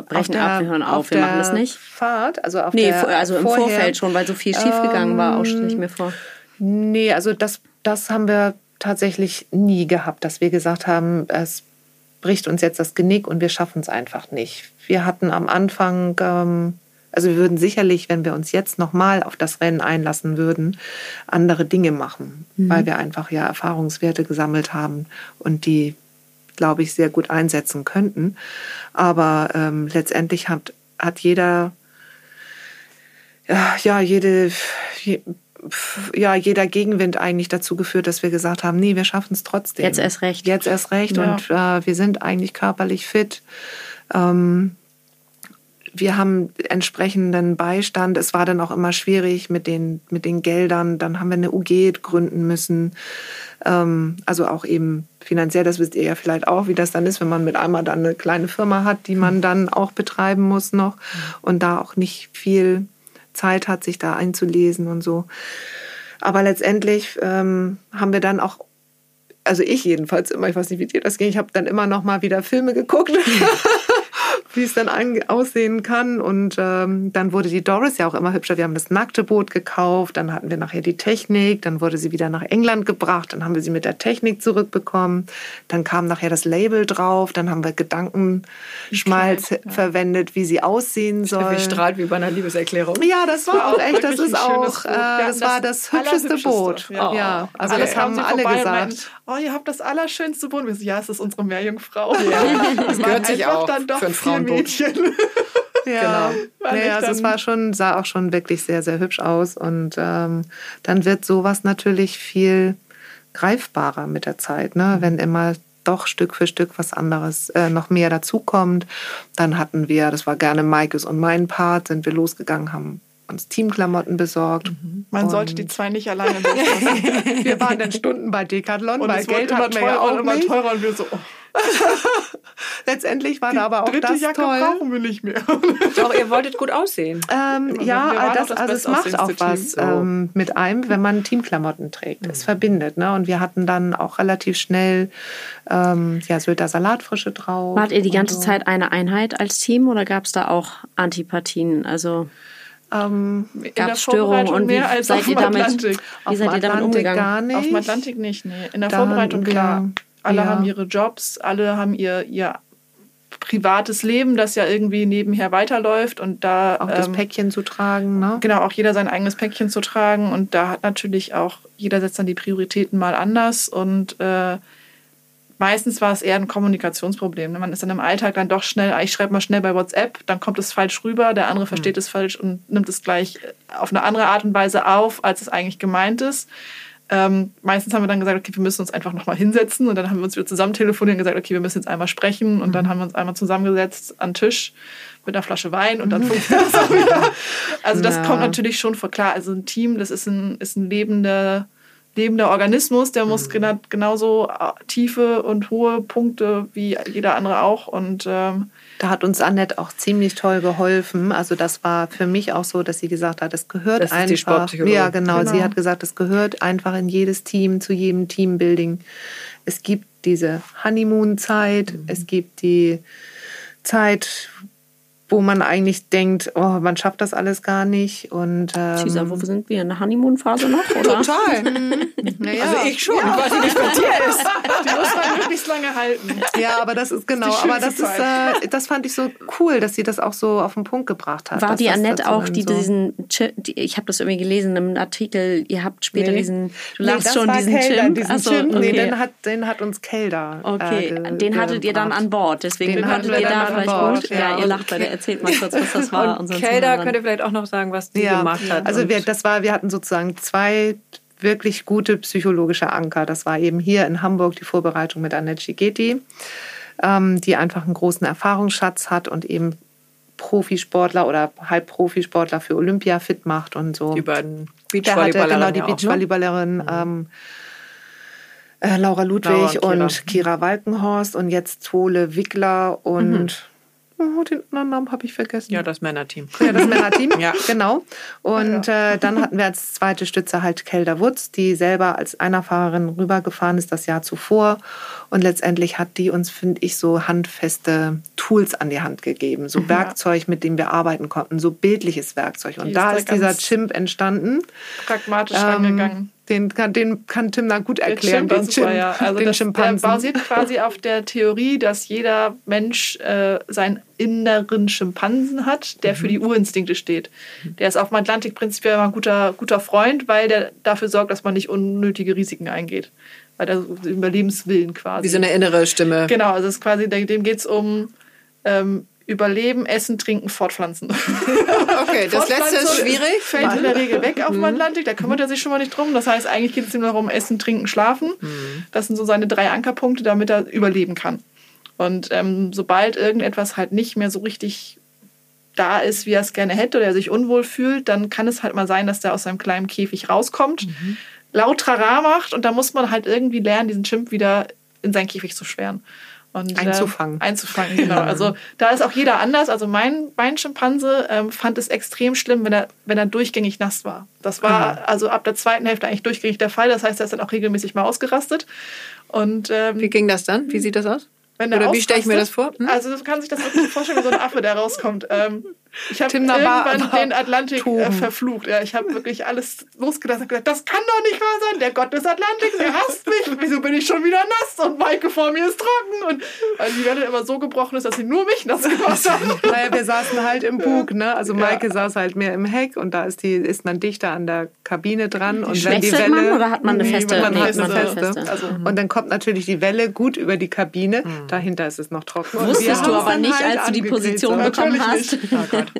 brechen der- ab, wir hören auf, wir der machen das nicht? Fahrt, also auf Nee, der, also im vorher- Vorfeld schon, weil so viel schiefgegangen war, auch stelle ich mir vor. Nee, also das, das haben wir tatsächlich nie gehabt, dass wir gesagt haben, es bricht uns jetzt das Genick und wir schaffen es einfach nicht. Wir hatten am Anfang, ähm, also wir würden sicherlich, wenn wir uns jetzt nochmal auf das Rennen einlassen würden, andere Dinge machen, weil wir einfach ja Erfahrungswerte gesammelt haben und die, glaube ich, sehr gut einsetzen könnten. Aber ähm, letztendlich hat, hat jeder ja, jede, ja, jeder Gegenwind eigentlich dazu geführt, dass wir gesagt haben, nee, wir schaffen es trotzdem. Jetzt erst recht. Jetzt erst recht Ja. und äh, wir sind eigentlich körperlich fit. Ähm, wir haben entsprechenden Beistand. Es war dann auch immer schwierig mit den, mit den Geldern. Dann haben wir eine UG gründen müssen. Ähm, also auch eben finanziell, das wisst ihr ja vielleicht auch, wie das dann ist, wenn man mit einmal dann eine kleine Firma hat, die man dann auch betreiben muss noch und da auch nicht viel Zeit hat, sich da einzulesen und so. Aber letztendlich ähm, haben wir dann auch also ich jedenfalls immer, ich weiß nicht, wie dir das ging, ich habe dann immer noch mal wieder Filme geguckt, wie es dann an, aussehen kann. Und ähm, dann wurde die Doris ja auch immer hübscher. Wir haben das nackte Boot gekauft, dann hatten wir nachher die Technik, dann wurde sie wieder nach England gebracht, dann haben wir sie mit der Technik zurückbekommen, dann kam nachher das Label drauf, dann haben wir Gedankenschmalz Kleid, ja. verwendet, wie sie aussehen soll. Wie strahlt wie bei einer Liebeserklärung. Ja, das war auch echt, das ist auch, äh, das war das hübscheste Boot. ja. Ja, also Alle das haben alle gesagt. meinten, oh, ihr habt das allerschönste Boot. Wir so, ja, es ist unsere Meerjungfrau. Das Waren gehört sich auch dann doch für vier Frauenboot. Mädchen. Ja, Genau. War echt also es war schon, sah auch schon wirklich sehr, sehr hübsch aus. Und ähm, dann wird sowas natürlich viel greifbarer mit der Zeit, ne? wenn immer doch Stück für Stück was anderes äh, noch mehr dazukommt. Dann hatten wir, das war gerne Maikes und mein Part, sind wir losgegangen, haben uns Teamklamotten besorgt. Man sollte die zwei nicht alleine loslassen. Wir waren dann Stunden bei Decathlon, Und weil Geld immer hatten wir ja teurer auch immer teurer. Und wir so, oh, Letztendlich war die da aber auch dritte das Jacke toll. brauchen wir nicht mehr. Doch, ihr wolltet gut aussehen. Ähm, ja, das, das also es macht auch was Team. ähm, mit einem, wenn man Teamklamotten trägt. Es verbindet. Ne? Und wir hatten dann auch relativ schnell ähm, ja, Sylter Salatfrische drauf. Wart ihr die ganze so. Zeit eine Einheit als Team oder gab es da auch Antipathien? Also Ähm, gab es Störungen und wie mehr als seid auf ihr dem damit, Atlantik. wie auf seid dem ihr damit Atlantik umgegangen? gar nicht. Auf dem Atlantik nicht, nee. In der Da Vorbereitung, klar. Alle ja. haben ihre Jobs, alle haben ihr, ihr privates Leben, das ja irgendwie nebenher weiterläuft und da Auch das ähm, Päckchen zu tragen. Ne? genau auch jeder sein eigenes Päckchen zu tragen und da hat natürlich auch jeder setzt dann die Prioritäten mal anders und äh, meistens war es eher ein Kommunikationsproblem. ne? Man ist dann im Alltag dann doch schnell, ich schreibe mal schnell bei WhatsApp, dann kommt es falsch rüber, der andere versteht es falsch und nimmt es gleich auf eine andere Art und Weise auf, als es eigentlich gemeint ist. Ähm, meistens haben wir dann gesagt, okay, wir müssen uns einfach nochmal hinsetzen. Und dann haben wir uns wieder zusammen telefoniert und gesagt, okay, wir müssen jetzt einmal sprechen. Und dann haben wir uns einmal zusammengesetzt an den Tisch mit einer Flasche Wein und dann funktioniert das auch wieder. Also das Ja. kommt natürlich schon vor. Klar, also ein Team, das ist ein, ist ein lebender, lebender Organismus, der muss gena genauso äh, tiefe und hohe Punkte wie jeder andere auch. Und ähm, Da hat uns Annette auch ziemlich toll geholfen. Also das war für mich auch so, dass sie gesagt hat, es gehört Das ist die einfach. Sportpsychologin. ja, genau. Genau. Sie hat gesagt, es gehört einfach in jedes Team, zu jedem Teambuilding. Es gibt diese Honeymoon-Zeit, Mhm. es gibt die Zeit, wo man eigentlich denkt, oh, man schafft das alles gar nicht. Und ähm, Caesar, wo sind wir? In der Honeymoon-Phase noch? Oder? total. naja. Also ich schon. Ich weiß nicht, wie es bei dir ist. die muss man möglichst lange halten. Ja, aber das ist genau, die aber das schönste ist, äh, das fand ich so cool, dass sie das auch so auf den Punkt gebracht hat. War die das Annette auch, die so diesen, die, ich habe das irgendwie gelesen im Artikel, ihr habt später Nee. diesen, du Nee, lachst das schon, diesen Kelder, Chimp. diesen Ach so, Chimp. Nee, okay. den hat, den hat uns Kelder. Okay, äh, den hattet ihr dann an Bord, deswegen Den konntet ihr da vielleicht gut. ja. Ja, ihr lacht beide, erzählt mal kurz, was das war. Und Kelda ihr vielleicht auch noch sagen, was die ja. gemacht hat. Also wir, das war, wir hatten sozusagen zwei wirklich gute psychologische Anker. Das war eben hier in Hamburg die Vorbereitung mit Annette Schigeti, ähm, die einfach einen großen Erfahrungsschatz hat und eben Profisportler oder Halbprofisportler für Olympia fit macht und so. die beiden Beachvolleyballerinnen genau die ja auch, ne? Beachvolleyballerin ähm, äh, Laura Ludwig Laura und Kira. und Kira Walkenhorst und jetzt Tole Wickler und oh, den anderen Namen habe ich vergessen. Ja, das Männerteam. Ja, das Männerteam, Ja. genau. Und äh, dann hatten wir als zweite Stütze halt Kelda Wutz, die selber als Einerfahrerin rübergefahren ist das Jahr zuvor. Und letztendlich hat die uns, finde ich, so handfeste Tools an die Hand gegeben. So Werkzeug, mit dem wir arbeiten konnten, so bildliches Werkzeug. Und Die ist da da ist dieser Chimp entstanden. Pragmatisch Ähm, rangegangen. Den, kann, den kann Tim da gut Der erklären, den super, Chimp, ja. Also den das, der Schimpansen. basiert quasi auf der Theorie, dass jeder Mensch äh, seinen inneren Schimpansen hat, der für die Mhm. Urinstinkte steht. Der ist auf dem Atlantik prinzipiell immer ein guter, guter Freund, weil der dafür sorgt, dass man nicht unnötige Risiken eingeht. Weil der so Überlebenswillen quasi. Wie so eine innere Stimme. Genau, also es ist quasi, dem geht es um ähm, Überleben, Essen, Trinken, Fortpflanzen. Okay, das letzte ist schwierig. Fällt in der Regel weg auf dem Atlantik, da kümmert er sich schon mal nicht drum. Das heißt, eigentlich geht es ihm nur darum, Essen, Trinken, Schlafen. Das sind so seine drei Ankerpunkte, damit er überleben kann. Und ähm, sobald irgendetwas halt nicht mehr so richtig da ist, wie er es gerne hätte oder er sich unwohl fühlt, dann kann es halt mal sein, dass der aus seinem kleinen Käfig rauskommt, laut Trara macht und da muss man halt irgendwie lernen, diesen Chimp wieder in seinen Käfig zu sperren. Und, äh, Einzufangen. einzufangen, genau. Also da ist auch jeder anders. Also mein, mein Schimpanse ähm, fand es extrem schlimm, wenn er, wenn er durchgängig nass war. Das war also ab der zweiten Hälfte eigentlich durchgängig der Fall. Das heißt, er ist dann auch regelmäßig mal ausgerastet. Und ähm, Wie ging das dann? Wie sieht das aus? wenn er Oder wie stelle ich mir das vor? Hm? Also du kannst sich das wirklich vorstellen, wie so ein Affe, der rauskommt. Ähm, ich habe irgendwann war den Atlantik äh, toben. verflucht. Ja, ich habe wirklich alles losgelassen und gesagt, das kann doch nicht wahr sein. Der Gott des Atlantiks, der hasst mich. Wieso bin ich schon wieder nass? Und Maike vor mir ist trocken. Und weil die Welle immer so gebrochen ist, dass sie nur mich nass gemacht haben. Naja, wir saßen halt im Bug, ne? Also Maike saß halt mehr im Heck und da ist die ist man dichter an der Kabine dran und wenn die Welle man oder hat man eine Nee, feste? man Nee, hat man eine hat feste. feste. Also, Und dann kommt natürlich die Welle gut über die Kabine. Dahinter ist es noch trocken. Wusstest du aber nicht, halt als du die Position bekommen hast. nicht.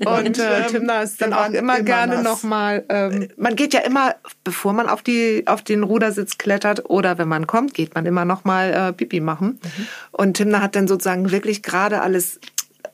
Und äh, ähm, Timna ist dann auch immer gerne nochmal. Ähm, man geht ja immer, bevor man auf, die, auf den Rudersitz klettert oder wenn man kommt, geht man immer nochmal äh, Pipi machen. Mhm. Und Timna hat dann sozusagen wirklich gerade alles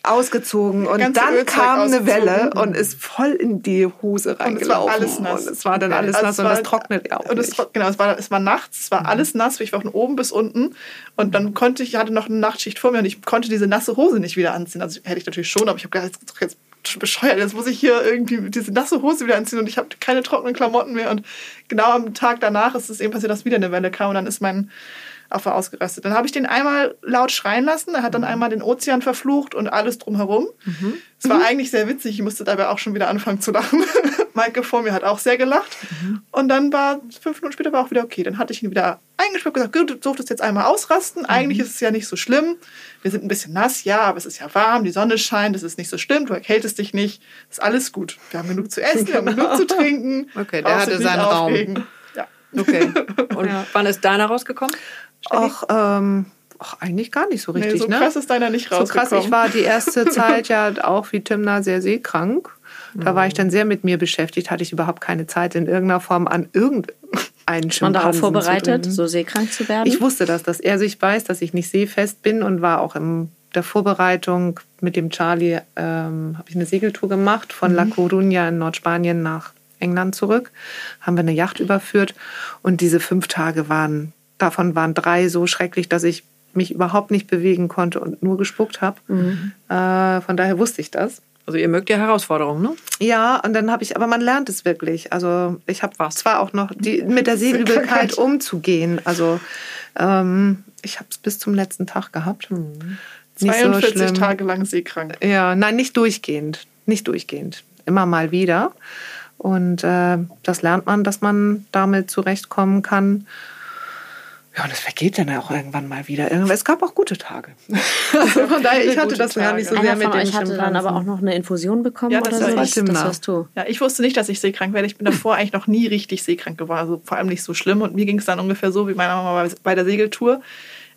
ausgezogen und dann Ölzeug kam eine. Welle und ist voll in die Hose Und es war reingelaufen. alles nass. Und es war dann alles Also nass und das trocknet ja auch Und es nicht. genau, es war, es war nachts, es war alles nass, ich war von oben bis unten. Und dann konnte ich, hatte noch eine Nachtschicht vor mir und ich konnte diese nasse Hose nicht wieder anziehen. Also hätte ich natürlich schon, aber ich habe gedacht, jetzt, jetzt bescheuert, jetzt muss ich hier irgendwie diese nasse Hose wieder anziehen und ich habe keine trockenen Klamotten mehr. Und genau am Tag danach ist es eben passiert, dass wieder eine Welle kam und dann ist mein Affe ausgerastet. Dann habe ich den einmal laut schreien lassen. Er hat dann einmal den Ozean verflucht und alles drumherum. Es war eigentlich sehr witzig. Ich musste dabei auch schon wieder anfangen zu lachen. Maike vor mir hat auch sehr gelacht. Und dann war fünf Minuten später war auch wieder okay. Dann hatte ich ihn wieder eingesperrt und gesagt, gut, du durftest jetzt einmal ausrasten. Eigentlich ist es ja nicht so schlimm. Wir sind ein bisschen nass, ja, aber es ist ja warm, die Sonne scheint, es ist nicht so schlimm, du erkältest dich nicht. Ist alles gut. Wir haben genug zu essen, wir haben genug zu trinken. Okay, der Brauchst hatte seinen Raum. aufregen. Ja. Okay. Und wann ist deiner rausgekommen? Ach, ähm, ach, eigentlich gar nicht so richtig, nee, so ne? krass ist deiner nicht So rausgekommen. krass, ich war die erste Zeit ja auch wie Timna sehr seekrank. Da war ich dann sehr mit mir beschäftigt, hatte ich überhaupt keine Zeit in irgendeiner Form an irgendeinen Man darauf Schimpansen vorbereitet, so seekrank zu werden? Ich wusste das, dass er also ich weiß, dass ich nicht seefest bin und war auch in der Vorbereitung mit dem Charlie, ähm, habe ich eine Segeltour gemacht von La Coruña in Nordspanien nach England zurück. Haben wir eine Yacht überführt und diese fünf Tage waren, davon waren drei so schrecklich, dass ich mich überhaupt nicht bewegen konnte und nur gespuckt habe. Äh, von daher wusste ich das. Also ihr mögt ja Herausforderungen, ne? Ja, und dann habe ich, aber man lernt es wirklich. Also ich habe zwar auch noch die, mit der Seeübelkeit umzugehen. Also ähm, ich habe es bis zum letzten Tag gehabt. So 42 schlimm. Tage lang seekrank. Ja, nein, nicht durchgehend. Nicht durchgehend. Immer mal wieder. Und äh, das lernt man, dass man damit zurechtkommen kann. Ja, und es vergeht dann auch irgendwann mal wieder. Es gab auch gute Tage. Also von daher, ich hatte das gar nicht so Einer sehr von mit dem euch hatte dann aber auch noch eine Infusion bekommen Ja, das oder war so. ich. Das, warst du. Ja, ich wusste nicht, dass ich seekrank werde. Ich bin davor eigentlich noch nie richtig seekrank geworden. Also vor allem nicht so schlimm. Und mir ging es dann ungefähr so wie meiner Mama bei- bei der Segeltour.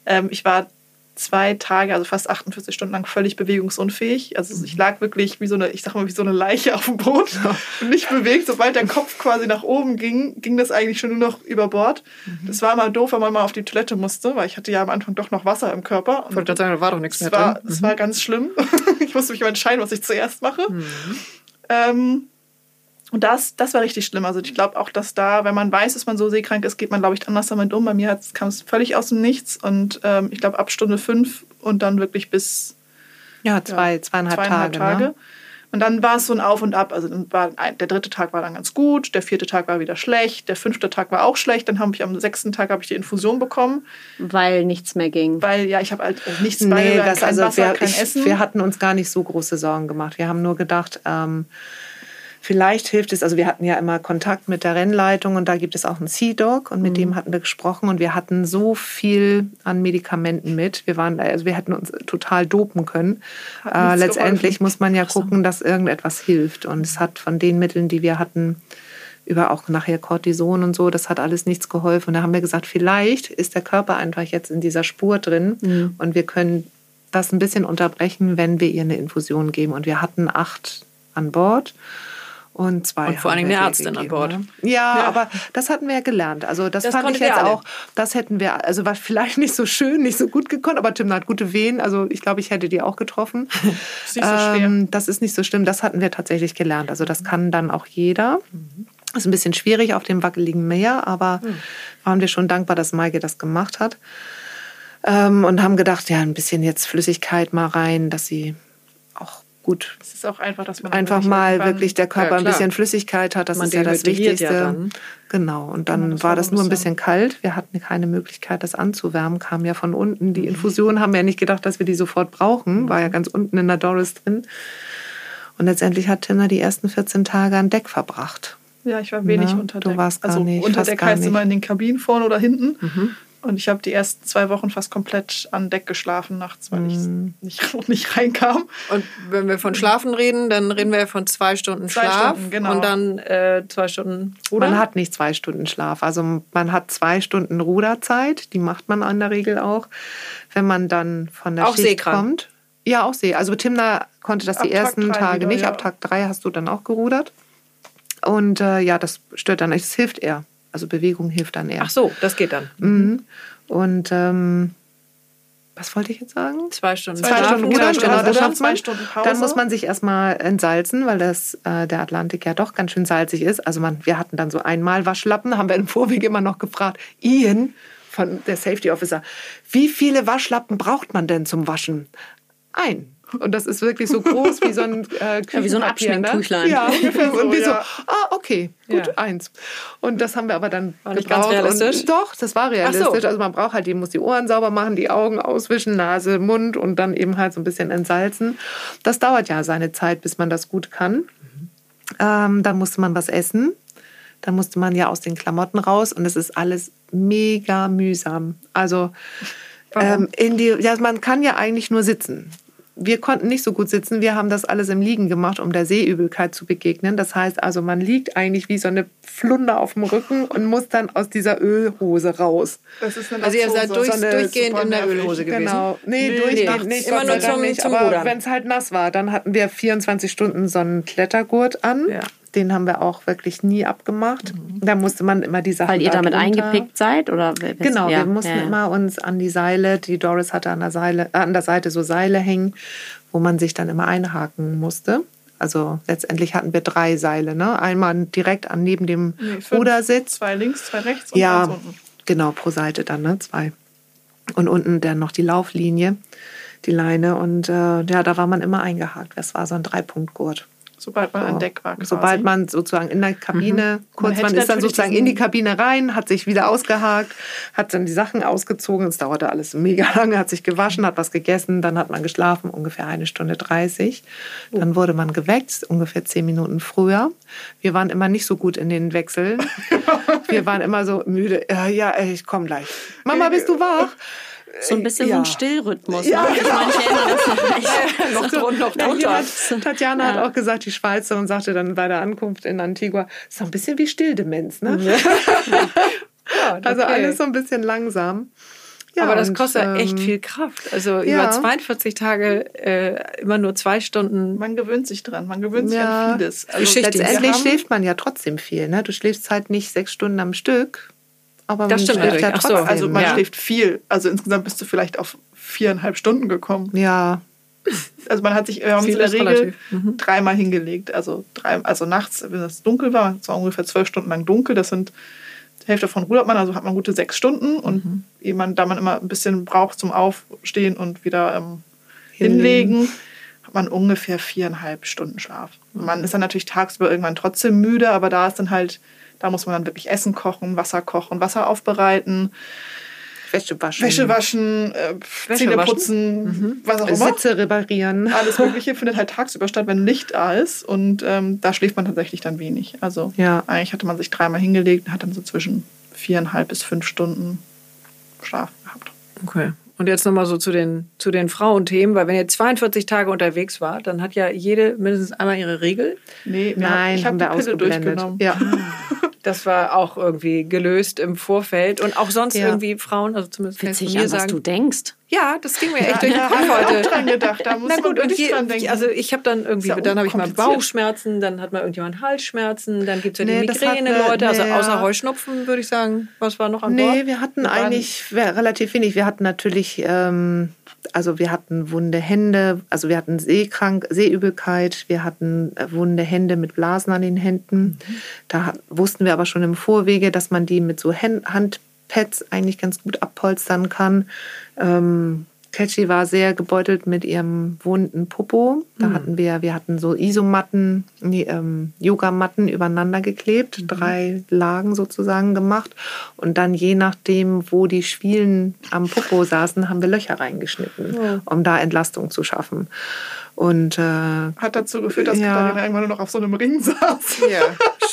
Ähm, ich war zwei Tage, also fast 48 Stunden lang völlig bewegungsunfähig. Also ich lag wirklich wie so eine, ich sag mal, wie so eine Leiche auf dem Boot und nicht bewegt. Sobald der Kopf quasi nach oben ging, ging das eigentlich schon nur noch über Bord. Das war mal doof, wenn man mal auf die Toilette musste, weil ich hatte ja am Anfang doch noch Wasser im Körper. Ich wollte gerade sagen, da war doch nichts mehr war, drin. es war ganz schlimm. ich musste mich mal entscheiden, was ich zuerst mache. Ähm, und das, das war richtig schlimm. Also ich glaube auch, dass da, wenn man weiß, dass man so seekrank ist, geht man, glaube ich, anders damit um. Bei mir kam es völlig aus dem Nichts. Und ähm, ich glaube, ab Stunde fünf und dann wirklich bis Ja, zwei, zweieinhalb, zweieinhalb Tage. Tage. Ne? Und dann war es so ein Auf und Ab. Also dann war ein, der dritte Tag war dann ganz gut, der vierte Tag war wieder schlecht, der fünfte Tag war auch schlecht. Dann habe ich am sechsten Tag habe ich die Infusion bekommen, Weil nichts mehr ging. weil ja ich habe halt nichts bei, Nee, das, kein also Wasser, wir, kein ich, Essen. wir hatten uns gar nicht so große Sorgen gemacht. Wir haben nur gedacht, ähm, vielleicht hilft es, also wir hatten ja immer Kontakt mit der Rennleitung und da gibt es auch einen Sea-Dog und mit dem hatten wir gesprochen und wir hatten so viel an Medikamenten mit. Wir waren, also wir hätten uns total dopen können. Äh, letztendlich geholfen. muss man ja gucken, dass irgendetwas hilft und es hat von den Mitteln, die wir hatten, über auch nachher Cortison und so, das hat alles nichts geholfen. Und da haben wir gesagt, vielleicht ist der Körper einfach jetzt in dieser Spur drin und wir können das ein bisschen unterbrechen, wenn wir ihr eine Infusion geben. Und wir hatten acht an Bord. Und zwei Und vor allen Dingen eine Ärztin an gegeben, Bord. ne? Ja, aber das hatten wir ja gelernt. Also das, Das fand ich jetzt auch, das hätten wir, also war vielleicht nicht so schön, nicht so gut gekonnt, aber Tim hat gute Wehen. Also ich glaube, ich hätte die auch getroffen. ist nicht so schwer. Ähm, das ist nicht so schlimm. Das hatten wir tatsächlich gelernt. Also das kann dann auch jeder. Ist ein bisschen schwierig auf dem wackeligen Meer, aber waren wir schon dankbar, dass Maike das gemacht hat. Ähm, und haben gedacht, ja, ein bisschen jetzt Flüssigkeit mal rein, dass sie gut Es ist auch einfach, dass man einfach mal wirklich der Körper Ja, ein bisschen Flüssigkeit hat. Das Man ist ja das ja Wichtigste. dann. Genau. Und Ja, dann das war das nur ein bisschen- kalt. Wir hatten keine Möglichkeit, das anzuwärmen. Kam ja von unten. Mhm. Die Infusion haben wir ja nicht gedacht, dass wir die sofort brauchen. War ja ganz unten in der Doris drin. Und letztendlich hat Timna die ersten 14 Tage an Deck verbracht. Ja, ich war wenig Na, unter du Deck. warst gar also nicht, unter Deck heißt immer in den Kabinen vorne oder hinten. Mhm. Und ich habe die ersten zwei Wochen fast komplett an Deck geschlafen nachts, weil Mhm. ich nicht, nicht reinkam. Und wenn wir von Schlafen reden, dann reden wir von zwei Stunden Zwei Schlaf Stunden, genau. und dann äh, zwei Stunden Rudern. Man hat nicht zwei Stunden Schlaf. Also man hat zwei Stunden Ruderzeit. Die macht man in der Regel auch. Wenn man dann von der Auch Schicht seekrank? kommt. Ja, auch See. Also Timna konnte das Ab die Tag ersten Tage wieder, nicht. ja. Ab Tag drei hast du dann auch gerudert. Und äh, ja, das stört dann nicht. Es hilft eher. Also Bewegung hilft dann eher. Ach so, das geht dann. Mhm. Und ähm, was wollte ich jetzt sagen? Zwei Stunden Zwei Stunden zwei rudern, Stunden genau, das rudern. schafft man. zwei Stunden Pause. Dann muss man sich erstmal entsalzen, weil das, äh, der Atlantik ja doch ganz schön salzig ist. Also man, wir hatten dann so einmal Waschlappen, haben wir im Vorweg immer noch gefragt, Ian von der Safety Officer, wie viele Waschlappen braucht man denn zum Waschen? Ein. Und das ist wirklich so groß wie so ein äh, Ja, wie so ein ne? Abschminktüchlein. Ja, ungefähr so. Und wir so, ja. ah, okay, gut, Ja. eins. Und das haben wir aber dann War nicht ganz gebraucht. realistisch? Und doch, das war realistisch. So. Also man braucht halt, die muss die Ohren sauber machen, die Augen auswischen, Nase, Mund und dann eben halt so ein bisschen entsalzen. Das dauert ja seine Zeit, bis man das gut kann. Ähm, dann musste man was essen. Dann musste man ja aus den Klamotten raus und es ist alles mega mühsam. Also ähm, in die, ja, man kann ja eigentlich nur sitzen. Wir konnten nicht so gut sitzen. Wir haben das alles im Liegen gemacht, um der Seeübelkeit zu begegnen. Das heißt also, man liegt eigentlich wie so eine Flunder auf dem Rücken und muss dann aus dieser Ölhose raus. Das ist eine Also ihr seid durch, so eine durchgehend in der. Ölhose gewesen. Genau. Nee, Nee, durchgehend nachts. nicht. Immer nur zum- nicht. zum Aber wenn es halt nass war, dann hatten wir 24 Stunden so einen Klettergurt an. Ja. Den haben wir auch wirklich nie abgemacht. Da musste man immer die Sachen Weil ihr da damit drunter- eingepickt seid? Oder Genau, ja, wir mussten ja, immer uns an die Seile, die Doris hatte an der, Seile, äh, an der Seite so Seile hängen, wo man sich dann immer einhaken musste. Also letztendlich hatten wir drei Seile. Ne? Einmal direkt an neben dem Nee, fünf. Rudersitz. Zwei links, zwei rechts und Ja, unten. genau, pro Seite dann, ne? Zwei. Und unten dann noch die Lauflinie, die Leine. Und äh, ja, da war man immer eingehakt. Das war so ein Dreipunktgurt. Sobald man an Deck war. Quasi. Sobald man sozusagen in der Kabine, kurz, man, man ist dann sozusagen in die Kabine rein, hat sich wieder ausgehakt, hat dann die Sachen ausgezogen. Es dauerte alles mega lange, hat sich gewaschen, hat was gegessen, dann hat man geschlafen, ungefähr eine Stunde 30. Dann wurde man geweckt, ungefähr zehn Minuten früher. Wir waren immer nicht so gut in den Wechseln. Wir waren immer so müde. Ja, ja ich komme gleich. Mama, bist du wach? So ein bisschen ja. so ein Stillrhythmus. Ja, ne? genau. ich erinnere das noch nicht. noch, so, noch drunter. Tatjana ja. hat auch gesagt, die Schweizerin sagte dann bei der Ankunft in Antigua, so ein bisschen wie Stilldemenz, ne? ja, okay. Also alles so ein bisschen langsam. Ja, aber das und, kostet ähm, echt viel Kraft. Also ja. über 42 Tage äh, immer nur zwei Stunden. Man gewöhnt sich dran, man gewöhnt sich an vieles. Also letztendlich schläft man ja trotzdem viel. Ne? Du schläfst halt nicht sechs Stunden am Stück, aber das stimmt schläft ja trotzdem. So, also man ja. schläft viel. Also insgesamt bist du vielleicht auf viereinhalb Stunden gekommen. Ja. Also man hat sich wir haben in der Regel mhm. dreimal hingelegt. Also, drei, also nachts, wenn es dunkel war, es war ungefähr zwölf Stunden lang dunkel. Das sind die Hälfte von rudert man, also hat man gute sechs Stunden. Und mhm. eben, da man immer ein bisschen braucht zum Aufstehen und wieder ähm, hinlegen, hat man ungefähr viereinhalb Stunden Schlaf. Man ist dann natürlich tagsüber irgendwann trotzdem müde, aber da ist dann halt da muss man dann wirklich Essen kochen, Wasser kochen, Wasser aufbereiten. Wäsche waschen. Wäsche waschen, äh, Wäsche Zähne waschen. putzen, mhm. was auch immer. Sitze reparieren. Alles Mögliche findet halt tagsüber statt, wenn Licht da ist. Und ähm, da schläft man tatsächlich dann wenig. Also ja. eigentlich hatte man sich dreimal hingelegt und hat dann so zwischen viereinhalb bis fünf Stunden Schlaf gehabt. Okay. Und jetzt nochmal so zu den, zu den Frauenthemen, weil wenn ihr 42 Tage unterwegs wart, dann hat ja jede mindestens einmal ihre Regel. Nee, Nein, ich habe die Pille durchgenommen. Ja. Das war auch irgendwie gelöst im Vorfeld. Und auch sonst ja. irgendwie Frauen, also zumindest Witzig, kann ich mir an, sagen. was du denkst. Ja, das ging mir echt ja, durch den Kopf heute. Ich dran gedacht, da muss Na gut, man und je, dran denken. Also ich habe dann irgendwie, dann habe ich mal Bauchschmerzen, dann hat mal irgendjemand Halsschmerzen, dann gibt es ja die Migräne-Leute, also außer Heuschnupfen würde ich sagen. Was war noch an nee, Bord? Nee, wir hatten eigentlich relativ wenig. Wir hatten natürlich, ähm, also wir hatten wunde Hände, also wir hatten Seekrank, Seeübelkeit, wir hatten äh, wunde Hände mit Blasen an den Händen. Da wussten wir aber schon im Vorwege, dass man die mit so Hand Pads eigentlich ganz gut abpolstern kann. Ähm, Catchy war sehr gebeutelt mit ihrem wunden Popo. Da mhm. hatten wir, wir hatten so Isomatten, nee, ähm, Yogamatten übereinander geklebt, mhm. drei Lagen sozusagen gemacht. Und dann je nachdem, wo die Schwielen am Popo saßen, haben wir Löcher reingeschnitten, ja. um da Entlastung zu schaffen. Und äh, hat dazu geführt, dass ja. Katharina irgendwann nur noch auf so einem Ring saß. Ja,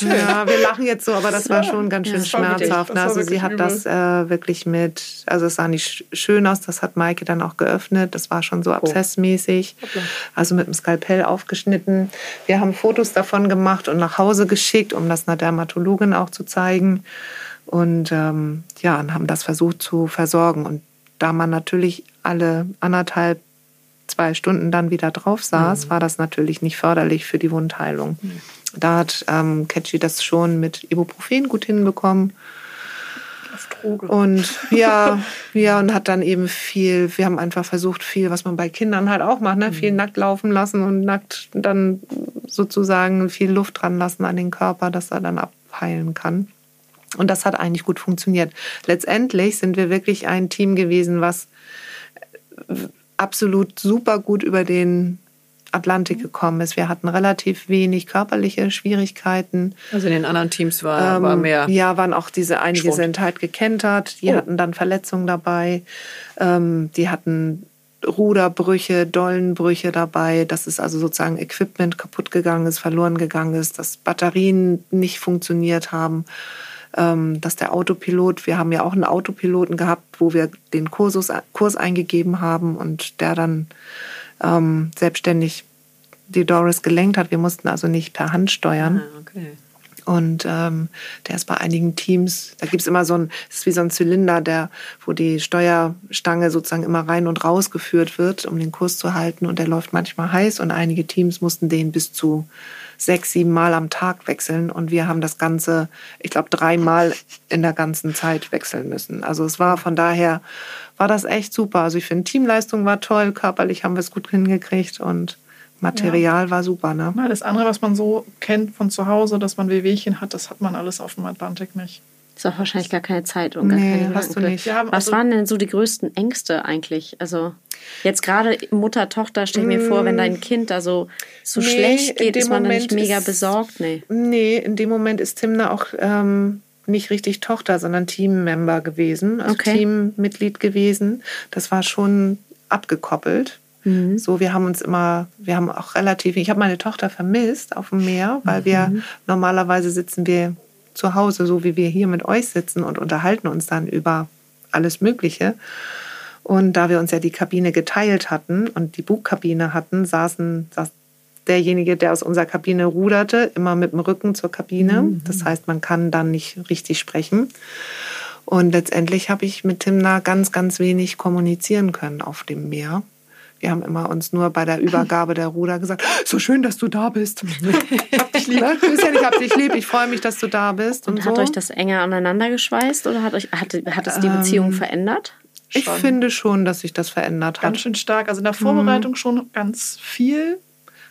ja wir lachen jetzt so, aber das war schon ganz schön schmerzhaft. Ne? Also sie hat übel. das äh, wirklich mit, also es sah nicht schön aus, das hat Maike dann auch geöffnet. Das war schon so oh. abszessmäßig, oh. also mit dem Skalpell aufgeschnitten. Wir haben Fotos davon gemacht und nach Hause geschickt, um das einer Dermatologin auch zu zeigen. Und ähm, ja, und haben das versucht zu versorgen. Und da man natürlich alle anderthalb zwei Stunden dann wieder drauf saß, mhm. war das natürlich nicht förderlich für die Wundheilung. Mhm. Da hat ähm, Catchy das schon mit Ibuprofen gut hinbekommen. Und ja, ja, und hat dann eben viel, wir haben einfach versucht, viel, was man bei Kindern halt auch macht, ne? viel mhm. nackt laufen lassen und nackt dann sozusagen viel Luft dran lassen an den Körper, dass er dann abheilen kann. Und das hat eigentlich gut funktioniert. Letztendlich sind wir wirklich ein Team gewesen, was absolut super gut über den Atlantik gekommen ist. Wir hatten relativ wenig körperliche Schwierigkeiten. Also in den anderen Teams war, ähm, war mehr. Ja, waren auch diese, einige Schwund. sind halt gekentert, die oh. hatten dann Verletzungen dabei, ähm, die hatten Ruderbrüche, Dollenbrüche dabei, dass es also sozusagen Equipment kaputt gegangen ist, verloren gegangen ist, dass Batterien nicht funktioniert haben dass der Autopilot, wir haben ja auch einen Autopiloten gehabt, wo wir den Kursus, Kurs eingegeben haben und der dann ähm, selbstständig die Doris gelenkt hat. Wir mussten also nicht per Hand steuern. Ah, okay. Und ähm, der ist bei einigen Teams, da gibt es immer so ein, es ist wie so ein Zylinder, der, wo die Steuerstange sozusagen immer rein und raus geführt wird, um den Kurs zu halten. Und der läuft manchmal heiß und einige Teams mussten den bis zu sechs, sieben Mal am Tag wechseln und wir haben das Ganze, ich glaube, dreimal in der ganzen Zeit wechseln müssen. Also es war von daher, war das echt super. Also ich finde, Teamleistung war toll, körperlich haben wir es gut hingekriegt und Material ja. war super. Ne? Das andere, was man so kennt von zu Hause, dass man Wehwehchen hat, das hat man alles auf dem Atlantik nicht. Ist auch wahrscheinlich gar keine Zeit und gar nee, keine hast du nicht. Ja, was also waren denn so die größten Ängste eigentlich? Also Jetzt gerade Mutter-Tochter, stell ich mir vor, wenn dein Kind da so, so nee, schlecht geht, ist man Moment dann nicht mega ist, besorgt. Nee. nee, in dem Moment ist Timna auch ähm, nicht richtig Tochter, sondern Teammember gewesen, also okay. Teammitglied gewesen. Das war schon abgekoppelt. Mhm. So, wir haben uns immer, wir haben auch relativ, ich habe meine Tochter vermisst auf dem Meer, weil mhm. wir normalerweise sitzen wir zu Hause, so wie wir hier mit euch sitzen und unterhalten uns dann über alles Mögliche. Und da wir uns ja die Kabine geteilt hatten und die Bugkabine hatten, saßen, saß derjenige, der aus unserer Kabine ruderte, immer mit dem Rücken zur Kabine. Mhm. Das heißt, man kann dann nicht richtig sprechen. Und letztendlich habe ich mit Timna ganz, ganz wenig kommunizieren können auf dem Meer. Wir haben immer uns nur bei der Übergabe der Ruder gesagt, so schön, dass du da bist. ich hab dich lieb. Ne? Christian, ich hab dich lieb. Ich freue mich, dass du da bist. Und, und hat so. euch das enger aneinander geschweißt oder hat, euch, hat, hat es die Beziehung ähm, verändert? Ich schon. finde schon, dass sich das verändert hat. Ganz schön stark. Also in der Vorbereitung mhm. schon ganz viel.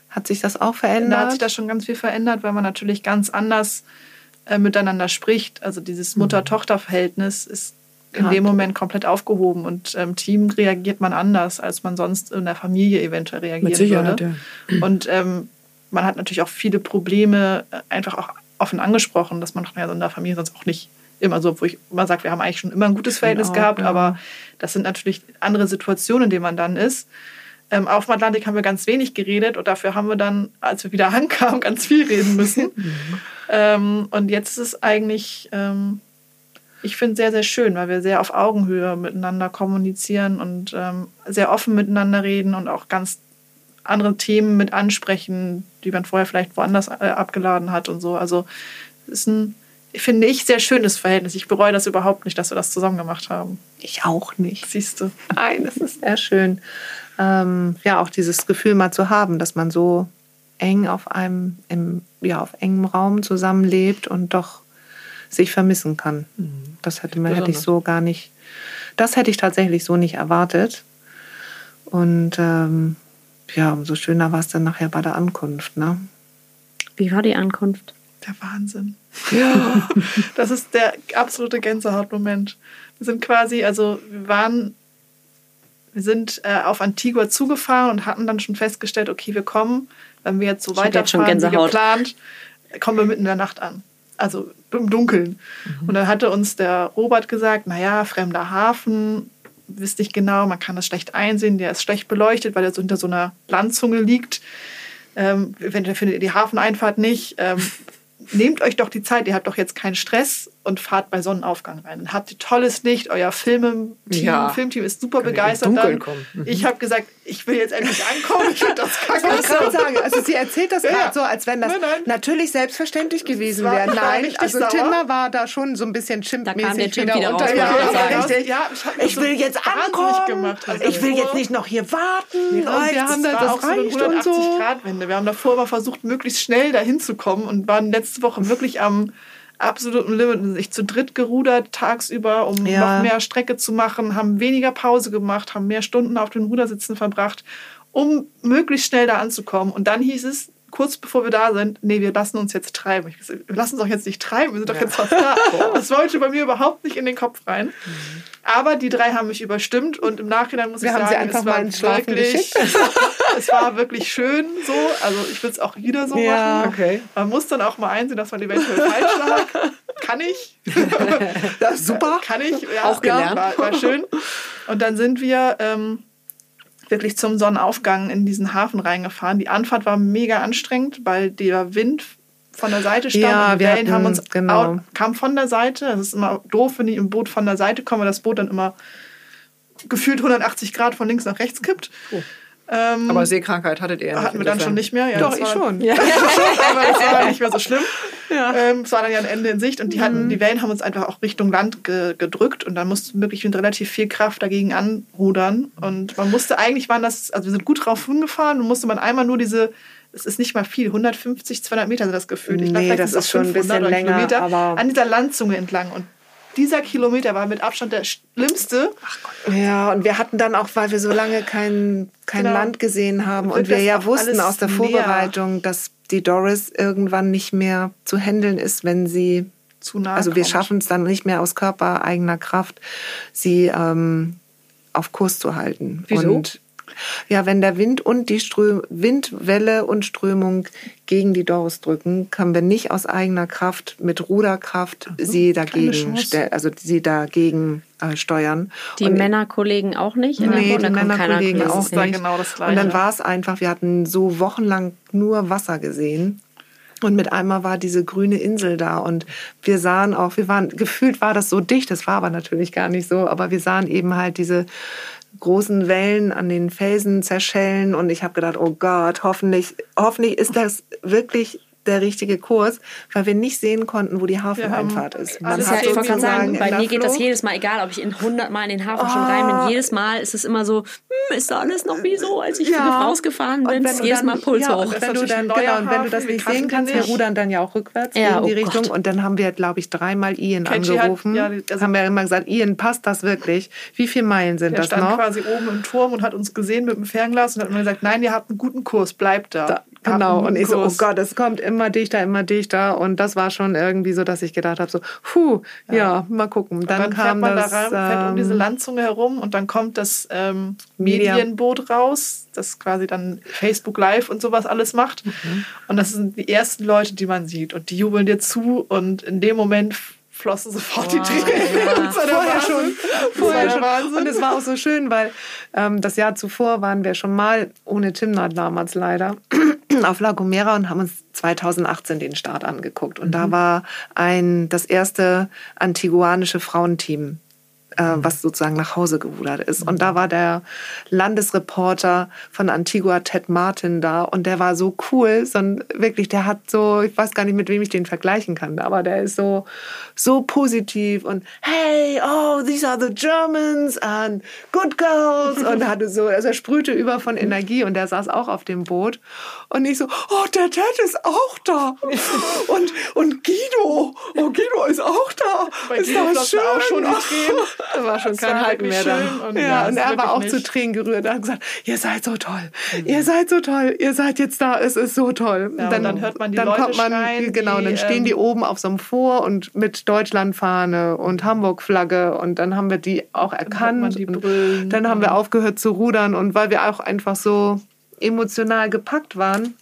Hat sich das auch verändert? Da hat sich das schon ganz viel verändert, weil man natürlich ganz anders äh, miteinander spricht. Also dieses. Mutter-Tochter-Verhältnis ist in dem Moment komplett aufgehoben und im ähm, Team reagiert man anders, als man sonst in der Familie eventuell reagieren Mit Sicherheit, würde. Ja. Und ähm, man hat natürlich auch viele Probleme äh, einfach auch offen angesprochen, dass man ja so in der Familie sonst auch nicht immer so, wo ich immer sage, wir haben eigentlich schon immer ein gutes Verhältnis genau, gehabt, ja. aber das sind natürlich andere Situationen, in denen man dann ist. Ähm, auf dem Atlantik haben wir ganz wenig geredet und dafür haben wir dann, als wir wieder ankamen, ganz viel reden müssen. Mhm. ähm, und jetzt ist es eigentlich, ähm, ich finde sehr, sehr schön, weil wir sehr auf Augenhöhe miteinander kommunizieren und ähm, sehr offen miteinander reden und auch ganz andere Themen mit ansprechen, die man vorher vielleicht woanders äh, abgeladen hat und so. Also es ist ein finde ich, sehr schönes Verhältnis. Ich bereue das überhaupt nicht, dass wir das zusammen gemacht haben. Ich auch nicht. Siehst du. Nein, das ist sehr schön. Ähm, ja, auch dieses Gefühl mal zu haben, dass man so eng auf einem, im, ja, auf engem Raum zusammenlebt und doch sich vermissen kann. Mhm. Das hätte, man, hätte ich so gar nicht, das hätte ich tatsächlich so nicht erwartet. Und ähm, ja, umso schöner war es dann nachher bei der Ankunft. Ne? Wie war die Ankunft? Der Wahnsinn. Ja, das ist der absolute Gänsehautmoment. Wir sind quasi, also wir waren, wir sind äh, auf Antigua zugefahren und hatten dann schon festgestellt, okay, wir kommen, wenn wir jetzt so ich weiterfahren jetzt wie geplant, kommen wir mitten in der Nacht an. Also im Dunkeln. Mhm. Und dann hatte uns der Robert gesagt, naja, fremder Hafen, wisst nicht genau, man kann das schlecht einsehen, der ist schlecht beleuchtet, weil er so hinter so einer Landzunge liegt. Ähm, wenn, findet ihr die Hafeneinfahrt nicht. Ähm, nehmt euch doch die Zeit, ihr habt doch jetzt keinen Stress und fahrt bei Sonnenaufgang rein. Dann habt ihr tolles Licht, euer Filmteam, ja. Filmteam ist super Kann begeistert. Dann. Mhm. Ich habe gesagt, ich will jetzt endlich ankommen, ich finde das kacke. Ich kann sagen, also sie erzählt das ja. gerade so, als wenn das nein, nein. natürlich selbstverständlich gewesen wäre. Nein, also sauer. Tinder war da schon so ein bisschen schimpfmäßig wieder, wieder unter. Ja, ja, ja, ich, ich will jetzt ankommen, gemacht. Also ich will jetzt nicht noch hier warten. Nee, wir haben da das reicht so 180 so. Grad Wende. Wir haben davor aber versucht, möglichst schnell dahin zu kommen und waren letzte Woche wirklich am absoluten Limit, sich zu dritt gerudert tagsüber, um ja. noch mehr Strecke zu machen, haben weniger Pause gemacht, haben mehr Stunden auf den Rudersitzen verbracht, um möglichst schnell da anzukommen. Und dann hieß es, kurz bevor wir da sind, nee, wir lassen uns jetzt treiben. Ich gesagt, wir lassen uns doch jetzt nicht treiben, wir sind doch ja. jetzt fast da. Das wollte bei mir überhaupt nicht in den Kopf rein. Mhm. Aber die drei haben mich überstimmt und im Nachhinein muss wir ich sagen, es war wirklich, es war wirklich schön so. Also ich würde es auch wieder so ja. machen. Okay. Man muss dann auch mal einsehen, dass man eventuell falsch lag. Kann ich. Das super. Kann ich. Ja, auch gelernt. War, war schön. Und dann sind wir ähm, wirklich zum Sonnenaufgang in diesen Hafen reingefahren. Die Anfahrt war mega anstrengend, weil der Wind von der Seite stand ja, und die Wellen haben uns genau. out, kam von der Seite. Das ist immer doof, wenn ich im Boot von der Seite komme, weil das Boot dann immer gefühlt 180 Grad von links nach rechts kippt. Oh. Ähm, aber Seekrankheit hattet ihr ja Hatten wir dann schon nicht mehr. Ja, Doch, ich schon. Ja. aber das war nicht mehr so schlimm. Ja. Ähm, es war dann ja ein Ende in Sicht und die, hatten, mhm. die Wellen haben uns einfach auch Richtung Land ge gedrückt und dann mussten wir wirklich mit relativ viel Kraft dagegen anrudern. Und man musste eigentlich, waren das, also wir sind gut drauf hingefahren und musste man einmal nur diese es ist nicht mal viel, 150, 200 Meter sind das gefühlt. Ich nee, glaub, das ist schon ein bisschen länger, Kilometer aber an dieser Landzunge entlang. Und dieser Kilometer war mit Abstand der schlimmste. Ja, und wir hatten dann auch, weil wir so lange kein, kein genau. Land gesehen haben und wir ja wussten aus der Vorbereitung, näher. dass die Doris irgendwann nicht mehr zu handeln ist, wenn sie zu nah Also wir schaffen es dann nicht mehr aus körpereigener Kraft, sie ähm, auf Kurs zu halten. Wieso? Und Ja, wenn der Wind und die Ström Windwelle und Strömung gegen die Doris drücken, können wir nicht aus eigener Kraft mit Ruderkraft sie dagegen stellen, also sie dagegen äh, steuern. Die und Männerkollegen auch nicht? Nee, die Männerkollegen auch nicht. genau das und dann Gleiche. war es einfach, wir hatten so wochenlang nur Wasser gesehen. Und mit einmal war diese grüne Insel da und wir sahen auch, wir waren, gefühlt war das so dicht, das war aber natürlich gar nicht so, aber wir sahen eben halt diese großen Wellen an den Felsen zerschellen. Und ich habe gedacht, oh Gott, hoffentlich, hoffentlich ist das wirklich der richtige Kurs, weil wir nicht sehen konnten, wo die Hafeneinfahrt ist. Man ist hat ja, ich wollte sagen, bei mir geht das jedes Mal, egal ob ich in 100 Mal in den Hafen schon rein bin, jedes Mal ist es immer so, hm, ist da alles noch wie so, als ich Ja. rausgefahren Und bin, wenn jedes dann- Mal Puls ja, hoch. Und wenn du dann, genau, und wenn du das nicht sehen kannst, wir rudern dann ja auch rückwärts Ja, in die oh Richtung. Gott. Und dann haben wir, glaube ich, dreimal Ian Kenji hat- angerufen. ja, also- haben wir immer gesagt, Ian, passt das wirklich? Wie viele Meilen sind Der das stand noch? quasi oben im Turm und hat uns gesehen mit dem Fernglas und hat immer gesagt, nein, ihr habt einen guten Kurs, bleibt da. Da, genau. Und ich so, oh. Gott, es kommt immer dichter, immer dichter. Und das war schon irgendwie so, dass ich gedacht habe, so, puh, ja, mal gucken. Dann, Dann, kam fährt man das. da rein, fährt um diese ähm, Landzunge herum und dann kommt das ähm. Medienboot raus, das quasi dann Facebook Live und sowas alles macht. Und das sind die ersten Leute, die man sieht. Und die jubeln dir zu und in dem Moment flossen sofort die Tränen. Das war der vorher Wahnsinn. schon. Das Vorher war der schon. Wahnsinn. Und es war auch so schön, weil ähm, das Jahr zuvor waren wir schon mal ohne Timnah damals leider auf La Gomera und haben uns 2018 den Start angeguckt. Und da war ein das erste antiguanische Frauenteam äh, was sozusagen nach Hause gerudert ist. Und da war der Landesreporter von Antigua, Ted Martin, da. Und der war so cool. So ein, wirklich, der hat so, ich weiß gar nicht, mit wem ich den vergleichen kann, aber der ist so, so positiv und hey, oh, these are the Germans and good girls. Und er hatte so, also er sprühte über von Energie und der saß auch auf dem Boot. Und ich so, oh, der Ted ist auch da. Und, und Guido, oh, Guido ist auch da. Bei ist Guido das flossen auch schon die schön. Tränen. Da war schon Das kein war Halten mehr da. und ja, und er war auch wirklich zu nicht. Tränen gerührt. Er hat gesagt, ihr seid so toll. Ihr seid so toll. Ihr seid jetzt da. Es ist so toll. Ja, und dann hört man die dann Leute kommt man, schreien, Genau, die, dann stehen ähm, die oben auf so einem Vor und mit Deutschlandfahne und Hamburg-Flagge. Und dann haben wir die auch erkannt. man die brüllen. dann haben wir aufgehört zu rudern. Und weil wir auch einfach so emotional gepackt waren.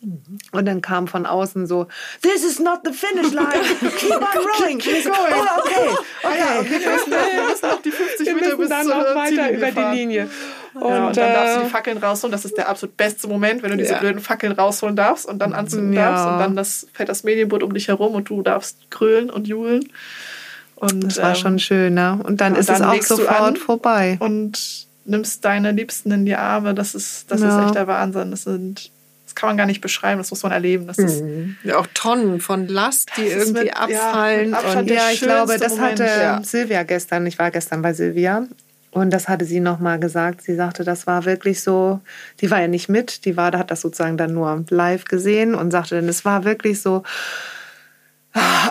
Und dann kam von außen so, this is not the finish line. Keep on rowing. keep Oh, going. okay, Ah okay. ja, okay, wir müssen, wir müssen noch die 50 Wir Meter bis dann zur noch weiter über fahren. die Linie. Und, ja, und dann darfst du die äh, Fackeln rausholen. Das ist der absolut beste Moment, wenn du diese Ja. blöden Fackeln rausholen darfst und dann anzünden Ja. darfst. Und dann das, fährt das Medienboot um dich herum und du darfst krölen und johlen. Und, das war ähm, schon schön, ne? Und dann ist dann es auch sofort vorbei. Und nimmst deine Liebsten in die Arme. Das ist, das Ja. ist echt der Wahnsinn. Das sind. Das kann man gar nicht beschreiben, das muss man erleben. Das ist, Ja, auch Tonnen von Last, die irgendwie mit- ja, abfallen. mit Abstand Ja, ich glaube, das Moment, hatte ja. Silvia gestern. Ich war gestern bei Silvia. Und das hatte sie nochmal gesagt. Sie sagte, das war wirklich so, die war ja nicht mit, die war, da hat das sozusagen dann nur live gesehen und sagte dann, es war wirklich so,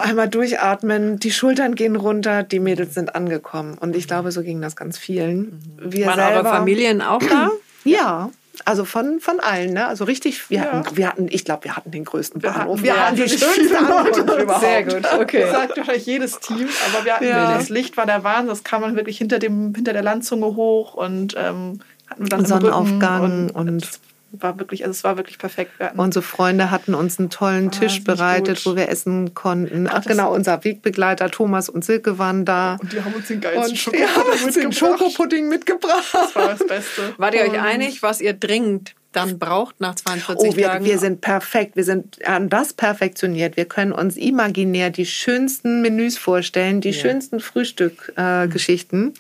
einmal durchatmen, die Schultern gehen runter, die Mädels sind angekommen. Und ich glaube, so ging das ganz vielen. Wir waren eure selber, Familien auch da? Ja, also von, von allen, ne? Also richtig, wir Ja. hatten, wir hatten, ich glaube, wir hatten den größten Wir Bahnhof. hatten wir hatten die schönste. Ankunft überhaupt. Sehr gut, okay. Das sagt wahrscheinlich jedes Team, aber wir hatten Ja. das Licht war der Wahnsinn, das kam man wirklich hinter dem hinter der Landzunge hoch und ähm, hatten wir dann Sonnenaufgang und- es war wirklich, also es war wirklich perfekt. Wir Unsere Freunde hatten uns einen tollen Tisch Wahnsinnig bereitet, gut. wo wir essen konnten. Ach das- genau, unser Wegbegleiter Thomas und Silke waren da. und die haben uns den geilsten Und Schokopudding uns den mitgebracht. Schokopudding mitgebracht. Das war das Beste. Wart ihr euch einig, was ihr dringend dann braucht nach 42 Oh, wir, Tagen? wir sind perfekt. Wir sind an das perfektioniert. Wir können uns imaginär die schönsten Menüs vorstellen, die schönsten Frühstückgeschichten.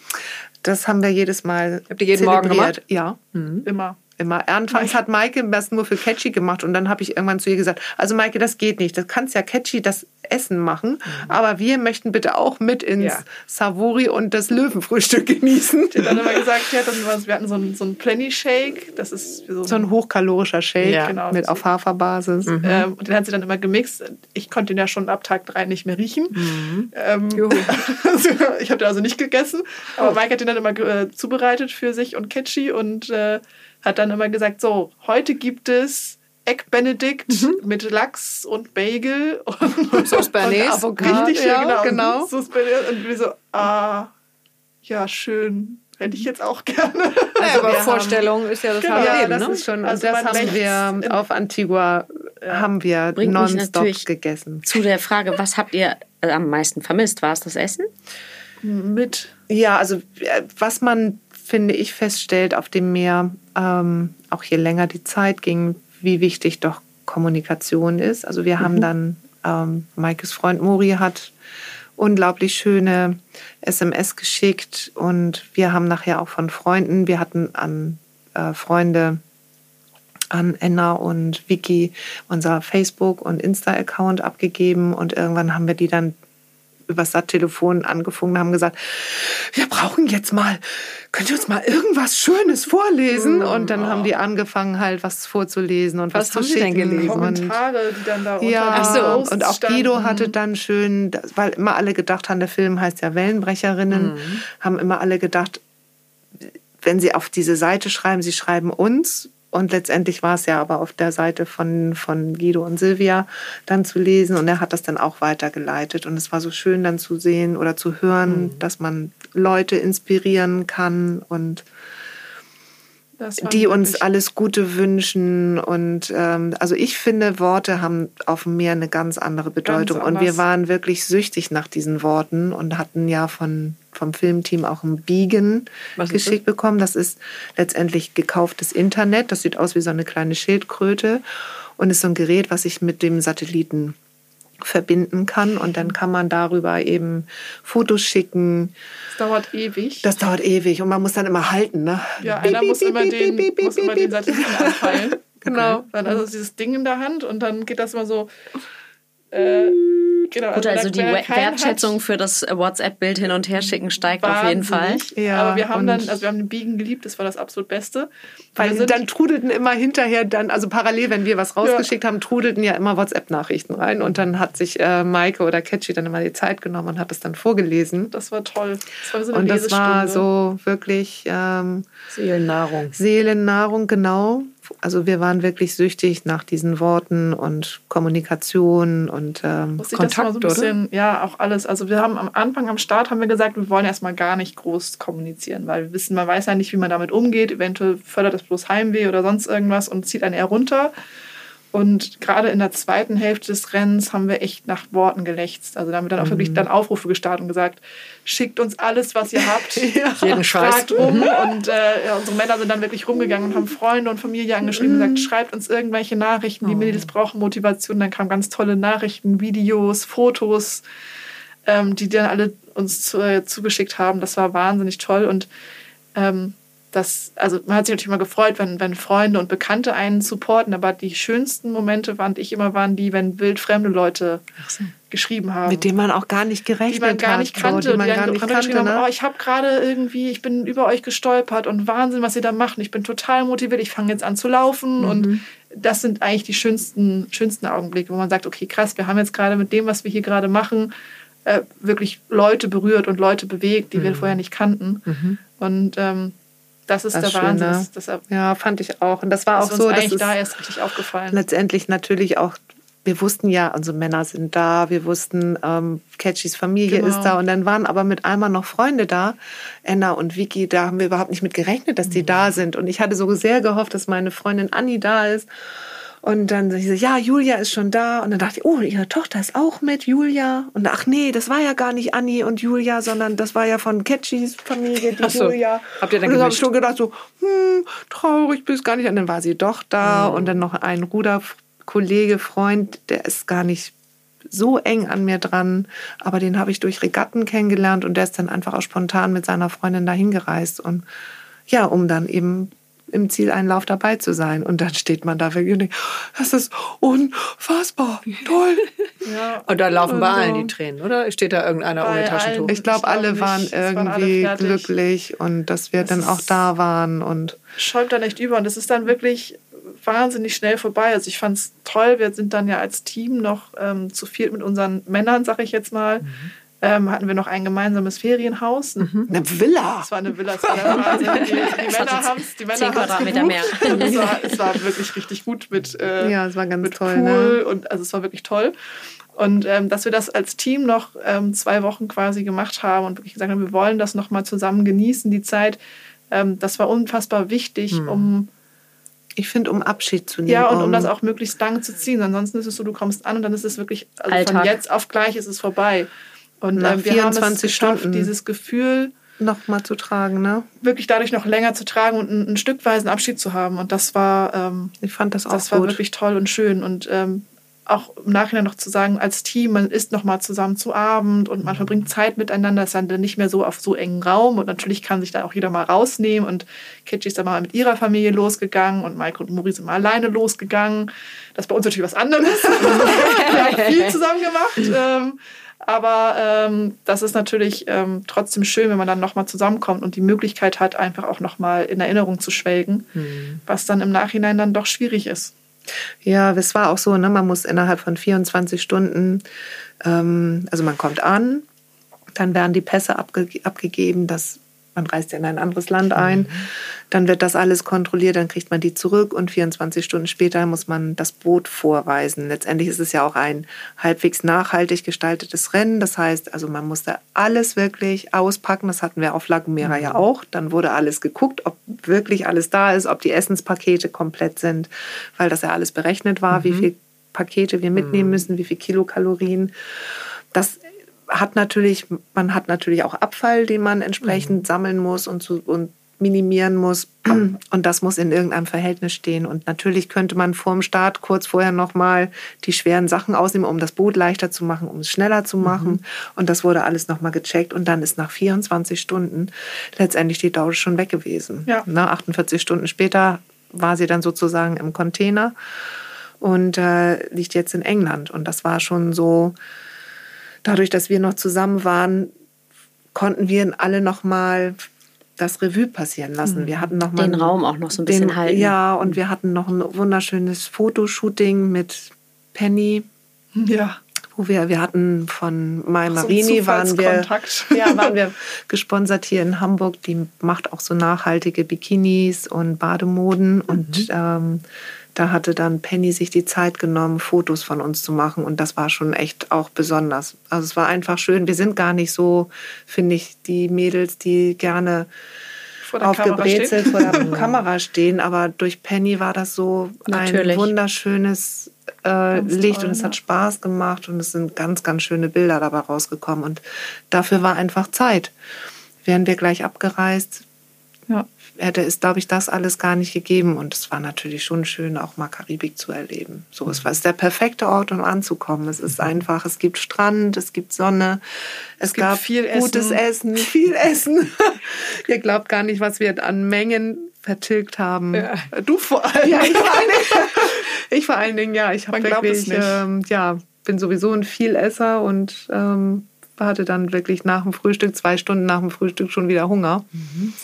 das haben wir jedes Mal. Habt ihr jeden Morgen zelebriert. gemacht? Ja. Immer. Immer. Anfangs hat Maike das nur für Catchy gemacht und dann habe ich irgendwann zu ihr gesagt, also Maike, das geht nicht. Das kannst ja Catchy das Essen machen, aber wir möchten bitte auch mit ins Ja. Savory und das Löwenfrühstück genießen. Die hat dann immer gesagt, ja, dann war, wir hatten so einen, so einen Plenty Shake, das ist so, So ein hochkalorischer Shake Ja, genau. mit auf Haferbasis. Ähm, und den hat sie dann immer gemixt. Ich konnte den ja schon ab Tag drei nicht mehr riechen. Mhm. Ähm, ich habe den also nicht gegessen. Aber Mike hat den dann immer äh, zubereitet für sich und Catchy und äh, hat dann immer gesagt, so, heute gibt es Egg Benedict mit Lachs und Bagel und Sauce Bernays. Avocado. Richtig schön, ja, genau. genau. Sauce Bernays. Und wir so, ah, ja, schön. hätte ich jetzt auch gerne. Ja, aber Vorstellung ist ja das Genau. halbe Ja, Leben, das ne? ist schon. Also und das haben wir auf Antigua haben wir nonstop gegessen. Zu der Frage, was habt ihr äh, am meisten vermisst? War es das Essen? Mit Ja, also äh, was man, finde ich, feststellt auf dem Meer, ähm, auch je länger die Zeit ging, wie wichtig doch Kommunikation ist. Also wir haben dann, ähm, Maikes Freund Mori hat unglaublich schöne SMS geschickt und wir haben nachher auch von Freunden, wir hatten an äh, Freunde, an Enna und Vicky unser Facebook- und Insta-Account abgegeben und irgendwann haben wir die dann übers Satttelefon angefangen haben gesagt, wir brauchen jetzt mal, könnt ihr uns mal irgendwas Schönes vorlesen? Und dann haben die angefangen halt was vorzulesen und was, Was zu haben denn schicken. gelesen? Und Kommentare, die dann da ja, Ach so, und auch standen. Guido hatte dann schön, weil immer alle gedacht haben, der Film heißt ja Wellenbrecherinnen, haben immer alle gedacht, wenn sie auf diese Seite schreiben, sie schreiben uns. Und letztendlich war es ja aber auf der Seite von, von Guido und Silvia dann zu lesen. Und er hat das dann auch weitergeleitet. Und es war so schön dann zu sehen oder zu hören, dass man Leute inspirieren kann und die uns alles Gute wünschen. Und ähm, also ich finde, Worte haben auf dem Meer eine ganz andere Bedeutung. und wir waren wirklich süchtig nach diesen Worten und hatten ja von, vom Filmteam auch ein Biegen geschickt bekommen. Das ist letztendlich gekauftes Internet. Das sieht aus wie so eine kleine Schildkröte und ist so ein Gerät, was ich mit dem Satelliten verbinden kann und dann kann man darüber eben Fotos schicken. Das dauert ewig. Das dauert ewig und man muss dann immer halten, ne? ja, einer muss immer den, muss immer den Satelliten anfallen. Genau. Dann also dieses Ding in der Hand und dann geht das immer so. Äh, genau, Gut, wenn also die wenn er We- keinen hat, Wertschätzung für das WhatsApp-Bild hin und her schicken steigt auf jeden Fall. Ja, Aber wir haben dann, also wir haben den Biegen geliebt, das war das absolut Beste. Weil wir sind, dann trudelten immer hinterher dann, also parallel, wenn wir was rausgeschickt haben, trudelten ja immer WhatsApp-Nachrichten rein. Und dann hat sich äh, Maike oder Catchy dann immer die Zeit genommen und hat es dann vorgelesen. das war toll. Das war so eine Und das war so wirklich ähm, Seelennahrung. Seelennahrung, genau. Also wir waren wirklich süchtig nach diesen Worten und Kommunikation und ähm, Muss ich das mal so ein Kontakt, oder? bisschen, ja, auch alles. Also wir haben am Anfang, am Start haben wir gesagt, wir wollen erstmal gar nicht groß kommunizieren, weil wir wissen, man weiß ja nicht, wie man damit umgeht. Eventuell fördert das bloß Heimweh oder sonst irgendwas und zieht einen eher runter. Und gerade in der zweiten Hälfte des Rennens haben wir echt nach Worten gelächzt. Also da haben wir dann auch wirklich dann Aufrufe gestartet und gesagt, schickt uns alles, was ihr habt. Jeden Scheiß. Fragt rum. Und äh, ja, unsere Männer sind dann wirklich rumgegangen und haben Freunde und Familie angeschrieben und gesagt, schreibt uns irgendwelche Nachrichten. Die Mädels brauchen Motivation. Dann kamen ganz tolle Nachrichten, Videos, Fotos, ähm, die dann alle uns zu, äh, zugeschickt haben. Das war wahnsinnig toll. Und ähm, das, also man hat sich natürlich immer gefreut, wenn, wenn Freunde und Bekannte einen supporten, aber die schönsten Momente fand ich immer waren die, wenn wildfremde Leute geschrieben haben Mit dem man auch gar nicht gerechnet die man gar hat. nicht so, kannte, die man dann gar nicht geschrieben kannte. haben, Ne? oh, ich habe gerade irgendwie, ich bin über euch gestolpert und Wahnsinn, was ihr da macht. Ich bin total motiviert, ich fange jetzt an zu laufen Mhm. und das sind eigentlich die schönsten, schönsten Augenblicke, wo man sagt, okay, krass, wir haben jetzt gerade mit dem, was wir hier gerade machen, äh, wirklich Leute berührt und Leute bewegt, die wir vorher nicht kannten. Und ähm, das ist. Das der ist schön, Wahnsinn. Das, Ja, fand ich auch. Und das war auch so, dass da erst richtig aufgefallen. letztendlich natürlich auch, wir wussten ja, unsere Männer sind da, wir wussten, ähm, Catchys Familie Genau. ist da und dann waren aber mit einmal noch Freunde da, Enna und Vicky, da haben wir überhaupt nicht mit gerechnet, dass die Mhm. da sind und ich hatte so sehr gehofft, dass meine Freundin Anni da ist und dann so, ja, Julia ist schon da und dann dachte ich, oh, ihre Tochter ist auch mit, Julia und ach nee, das war ja gar nicht Anni und Julia, sondern das war ja von Catchys Familie, die so. Julia. Habt ihr dann und dann habe ich schon gedacht so, hm, traurig bist gar nicht. Und dann war sie doch da Mhm. und dann noch ein Ruderkollege, Freund, der ist gar nicht so eng an mir dran, aber den habe ich durch Regatten kennengelernt und der ist dann einfach auch spontan mit seiner Freundin dahin gereist und ja, um dann eben im Zieleinlauf dabei zu sein. Und dann steht man da wirklich und denkt, das ist unfassbar toll. ja. Und da laufen bei Also- allen die Tränen, oder? Steht da irgendeiner Bei ohne Taschentuch? allen. Ich glaube, alle nicht. waren Es waren alle irgendwie glücklich und dass wir Das dann auch da waren und schäumt dann echt über und das ist dann wirklich wahnsinnig schnell vorbei. Also ich fand es toll. Wir sind dann ja als Team noch ähm, zu viert mit unseren Männern, sag ich jetzt mal. Ähm, hatten wir noch ein gemeinsames Ferienhaus. eine Villa. Das war eine Villa, war Wahnsinn. Die, die Männer haben es die Männer Quadratmeter gebucht. mehr. Es war, es war wirklich richtig gut mit, äh, Ja, es war ganz mit toll, Pool ne? und also es war wirklich toll. Und ähm, dass wir das als Team noch ähm, zwei Wochen quasi gemacht haben und wirklich gesagt haben, wir wollen das nochmal zusammen genießen, die Zeit, ähm, das war unfassbar wichtig, Hm. um Ich finde, um Abschied zu nehmen. ja und um das auch möglichst lang zu ziehen. Ansonsten ist es so, du kommst an und dann ist es wirklich, also von Alltag. jetzt auf gleich ist es vorbei. Und Nach ähm, wir haben es 24 geschafft, Stunden. dieses Gefühl noch mal zu tragen, ne? wirklich dadurch noch länger zu tragen und einen, einen stückweisen Abschied zu haben. Und das war, ähm, Ich fand das auch das war gut. wirklich toll und schön. Und ähm, auch im Nachhinein noch zu sagen, als Team, man isst noch mal zusammen zu Abend und man verbringt Zeit miteinander, ist dann nicht mehr so auf so engen Raum. Und natürlich kann sich da auch jeder mal rausnehmen. Und Kitchi ist dann mal mit ihrer Familie losgegangen und Maike und Muri sind mal alleine losgegangen. Das ist bei uns natürlich was anderes. Wir haben viel zusammen gemacht. Aber ähm, das ist natürlich ähm, trotzdem schön, wenn man dann nochmal zusammenkommt und die Möglichkeit hat, einfach auch nochmal in Erinnerung zu schwelgen, was dann im Nachhinein dann doch schwierig ist. Ja, es war auch so, ne, man muss innerhalb von 24 Stunden, ähm, also man kommt an, dann werden die Pässe abge abgegeben, das, man reist ja in ein anderes Land ein, dann wird das alles kontrolliert, dann kriegt man die zurück und 24 Stunden später muss man das Boot vorweisen. Letztendlich ist es ja auch ein halbwegs nachhaltig gestaltetes Rennen, das heißt, also man musste alles wirklich auspacken, das hatten wir auf La Gomera ja auch, dann wurde alles geguckt, ob wirklich alles da ist, ob die Essenspakete komplett sind, weil das ja alles berechnet war, wie viel Pakete wir mitnehmen müssen, wie viel Kilokalorien. Das hat natürlich, man hat natürlich auch Abfall, den man entsprechend sammeln muss und, zu, und minimieren muss. Und das muss in irgendeinem Verhältnis stehen. Und natürlich könnte man vorm Start kurz vorher nochmal die schweren Sachen ausnehmen, um das Boot leichter zu machen, um es schneller zu machen. Und das wurde alles nochmal gecheckt. Und dann ist nach 24 Stunden letztendlich die Daude schon weg gewesen. Ja. Na, 48 Stunden später war sie dann sozusagen im Container und äh, liegt jetzt in England. Und das war schon so, dadurch, dass wir noch zusammen waren, konnten wir alle noch mal das Revue passieren lassen. Wir hatten noch mal Den Raum auch noch so ein bisschen halten. Ja, und wir hatten noch ein wunderschönes Fotoshooting mit Penny, Ja. wo wir wir hatten von My so ein Marini waren wir ja, waren wir gesponsert hier in Hamburg. Die macht auch so nachhaltige Bikinis und Bademoden und ähm, da hatte dann Penny sich die Zeit genommen, Fotos von uns zu machen und das war schon echt auch besonders. Also es war einfach schön. Wir sind gar nicht so, finde ich, die Mädels, die gerne Kamera aufgebrezelt vor der Kamera stehen, aber durch Penny war das so Natürlich. ein wunderschönes äh, Licht toll, und es ja. hat Spaß gemacht und es sind ganz, ganz schöne Bilder dabei rausgekommen und dafür war einfach Zeit. Wären wir gleich abgereist. Hätte es, glaube ich, das alles gar nicht gegeben. Und es war natürlich schon schön, auch mal Karibik zu erleben. So, es war es ist der perfekte Ort, um anzukommen. Es ist einfach, es gibt Strand, es gibt Sonne, es, gibt gab viel gutes Essen, viel Essen. Ihr glaubt gar nicht, was wir an Mengen vertilgt haben. Ja. Du vor allem. Ja, ich vor allen Dingen, ich vor allen Dingen ja, ich habe es wirklich, ähm, ja, bin sowieso ein Vielesser und ähm, hatte dann wirklich nach dem Frühstück, zwei Stunden nach dem Frühstück schon wieder Hunger.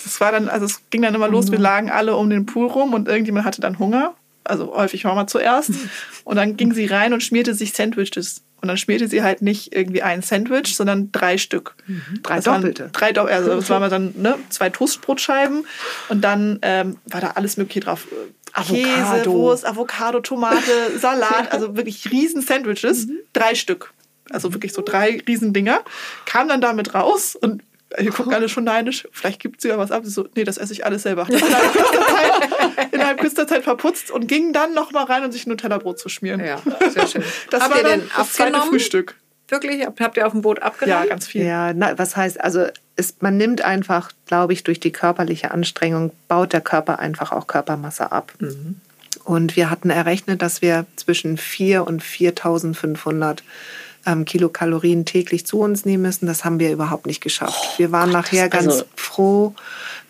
Es war dann, also es ging dann immer los, wir Mhm. lagen alle um den Pool rum und irgendjemand hatte dann Hunger. Also häufig Mama zuerst. Und dann ging sie rein und schmierte sich Sandwiches. Und dann schmierte sie halt nicht irgendwie ein Sandwich, sondern drei Stück. Drei Das doppelte. Drei Doppel, also das waren dann ne, zwei Toastbrotscheiben und dann ähm, war da alles mögliche drauf. Käse, Avocado. Wurst, Avocado, Tomate, Salat, also wirklich riesen Sandwiches, Mhm. drei Stück. Also wirklich so drei riesen Dinger. Kam dann damit raus und wir gucken alle schon neidisch. Vielleicht gibt sie ja was ab. Sie so, nee, das esse ich alles selber. Innerhalb kürzester Zeit, innerhalb kürzester Zeit verputzt und ging dann noch mal rein, um sich ein Nutella-Brot zu schmieren. Ja, sehr schön. Das Habt war ihr dann denn das zweite abgenommen? Frühstück. Wirklich? Habt ihr auf dem Boot Ja, abgenommen? ganz viel. Ja, na, was heißt, also es, man nimmt einfach, glaube ich, durch die körperliche Anstrengung, baut der Körper einfach auch Körpermasse ab. Und wir hatten errechnet, dass wir zwischen 4 und 4.500 ähm, Kilokalorien täglich zu uns nehmen müssen. Das haben wir überhaupt nicht geschafft. wir waren nachher das- ganz also- froh,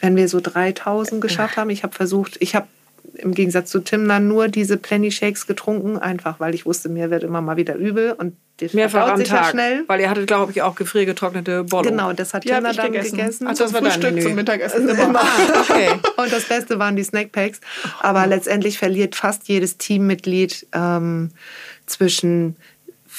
wenn wir so 3.000 geschafft haben. Ich habe versucht, ich habe im Gegensatz zu Tim dann nur diese Plenty Shakes getrunken, einfach weil ich wusste, mir wird immer mal wieder übel und das Mehrfach am ja Tag. schnell. Weil ihr hattet, glaube ich, auch gefriergetrocknete Bollo. Genau, das hat ich dann gegessen. gegessen. Ach, das war dein Frühstück, Menü. zum Mittagessen immer. Ah, okay. Und das Beste waren die Snackpacks. Aber letztendlich verliert fast jedes Teammitglied ähm, zwischen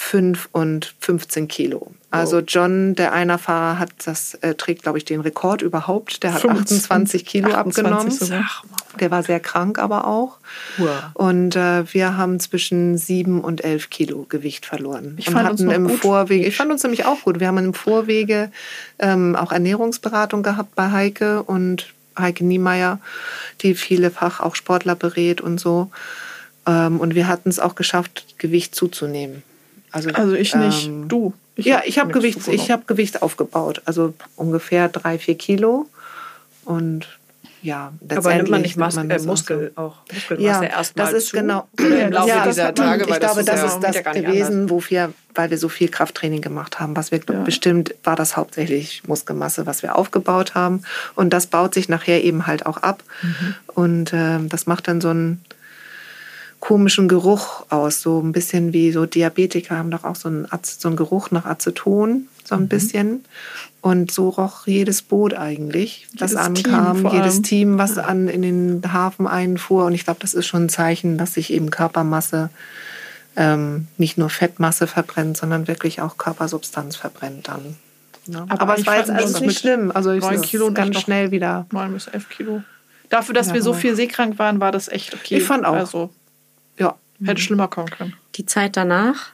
5 und 15 Kilo. Also John, der Einerfahrer, hat das äh, trägt, glaube ich, den Rekord überhaupt. Der hat 28 Kilo 28 abgenommen. sogar. Der war sehr krank, aber auch. Wow. Und äh, wir haben zwischen 7 und 11 Kilo Gewicht verloren. Ich und fand uns hatten noch im gut. Vorwege, ich fand uns nämlich auch gut. Wir haben im Vorwege ähm, auch Ernährungsberatung gehabt bei Heike und Heike Niemeyer, die vielefach auch Sportler berät und so. Ähm, und wir hatten es auch geschafft, Gewicht zuzunehmen. Also, Also ich nicht, ähm, du. ja, hab ich habe Gewicht, ich habe Gewicht aufgebaut, also ungefähr drei, vier Kilo. Und ja, Aber nimmt man nicht Mas nimmt man äh, das auch Muskel auch Muskelmasse ja, erstmal das ist zu? genau. Oder im Laufe ja, dieser das Tage, ich weil glaube, das ja, ist das ja nicht gewesen, anders. wofür, weil wir so viel Krafttraining gemacht haben. Was wir Ja. bestimmt war das hauptsächlich Muskelmasse, was wir aufgebaut haben. Und das baut sich nachher eben halt auch ab. Mhm. Und ähm, das macht dann so einen komischen Geruch aus, so ein bisschen wie so Diabetiker haben doch auch so einen, so einen Geruch nach Aceton, so Mhm. ein bisschen. Und so roch jedes Boot eigentlich, das Jedes ankam, Team jedes. Team, was an in den Hafen einfuhr. Und ich glaube, das ist schon ein Zeichen, dass sich eben Körpermasse ähm, nicht nur Fettmasse verbrennt, sondern wirklich auch Körpersubstanz verbrennt dann. Ne? Aber Aber, es war jetzt alles nicht schlimm. Also ich neun es Kilo ist ganz schnell wieder. 9 bis 11 Kilo. Dafür, dass Ja, wir so aber- viel seekrank waren, war das echt okay. Ich fand auch. Also Ja, hätte schlimmer kommen können. Die Zeit danach?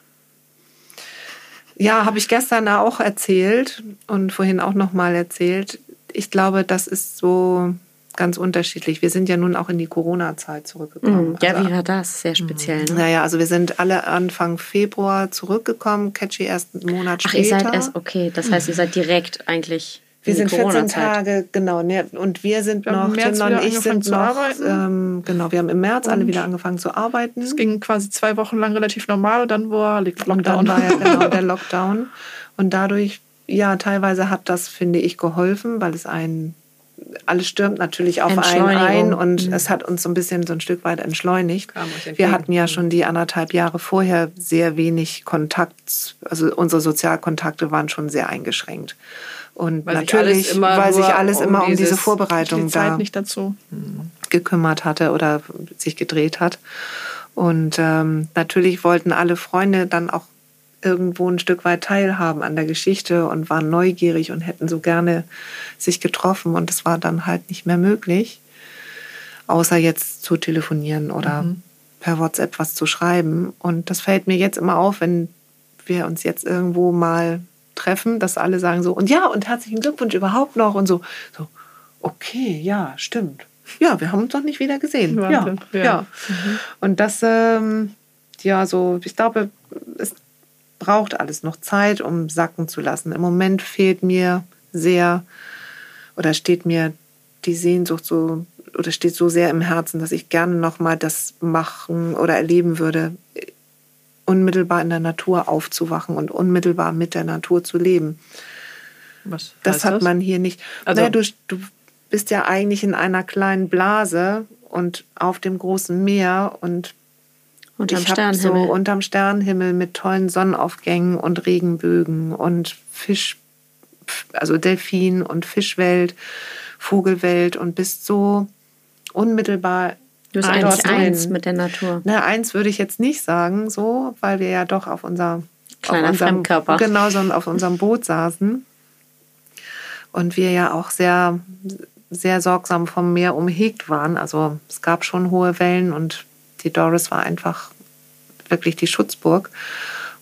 Ja, habe ich gestern auch erzählt und vorhin auch nochmal erzählt. Ich glaube, das ist so ganz unterschiedlich. Wir sind ja nun auch in die Corona-Zeit zurückgekommen. Mhm. Ja, also, wie war das? Sehr speziell. Ne? Naja, also wir sind alle Anfang Februar zurückgekommen. Catchy erst einen Monat Ach, später. ihr seid erst, okay. Das heißt, ihr seid direkt eigentlich Wir sind 14 Corona-Zeit. Tage, genau. ne, Und wir sind Wir noch, im März Tim und ich sind zu noch, arbeiten. ähm, genau, wir haben im März alle Und wieder angefangen zu arbeiten. Es ging quasi zwei Wochen lang relativ normal und dann war Und dann Lockdown. war ja genau der Lockdown. Und dadurch, ja, teilweise hat das, finde ich, geholfen, weil es einen, alles stürmt natürlich auf einen ein und es hat uns so ein bisschen so ein Stück weit entschleunigt. Wir hatten ja schon die anderthalb Jahre vorher sehr wenig Kontakt, also unsere Sozialkontakte waren schon sehr eingeschränkt. Und Weil sich natürlich, immer weil sich alles um immer um diese dieses- Vorbereitung die Zeit da nicht dazu. gekümmert hatte oder sich gedreht hat. Und ähm, natürlich wollten alle Freunde dann auch irgendwo ein Stück weit teilhaben an der Geschichte und waren neugierig und hätten so gerne sich getroffen. Und es war dann halt nicht mehr möglich, außer jetzt zu telefonieren oder per WhatsApp was zu schreiben. Und das fällt mir jetzt immer auf, wenn wir uns jetzt irgendwo mal treffen, dass alle sagen so, und ja, und herzlichen Glückwunsch überhaupt noch und so. So, okay, ja, stimmt. Ja, wir haben uns doch nicht wieder gesehen. Wahnsinn, Ja, ja. ja. Und das, ähm, ja, so, ich glaube, es braucht alles noch Zeit, um sacken zu lassen. Im Moment fehlt mir sehr oder steht mir die Sehnsucht so oder steht so sehr im Herzen, dass ich gerne noch mal das machen oder erleben würde, unmittelbar in der Natur aufzuwachen und unmittelbar mit der Natur zu leben. Was Das hat man hier nicht. Also- naja, du, du bist ja eigentlich in einer kleinen Blase und auf dem großen Meer und Unterm ich habe so unterm Sternenhimmel mit tollen Sonnenaufgängen und Regenbögen und Fisch, also Delfin und Fischwelt, Vogelwelt und bist so unmittelbar Du bist dort eigentlich eins mit der Natur. Na, eins würde ich jetzt nicht sagen, so, weil wir ja doch auf unser Kleiner auf unserem, Fremdkörper. Genau, so auf unserem Boot saßen. Und wir ja auch sehr, sehr sorgsam vom Meer umhegt waren. Also es gab schon hohe Wellen und die Doris war einfach wirklich die Schutzburg.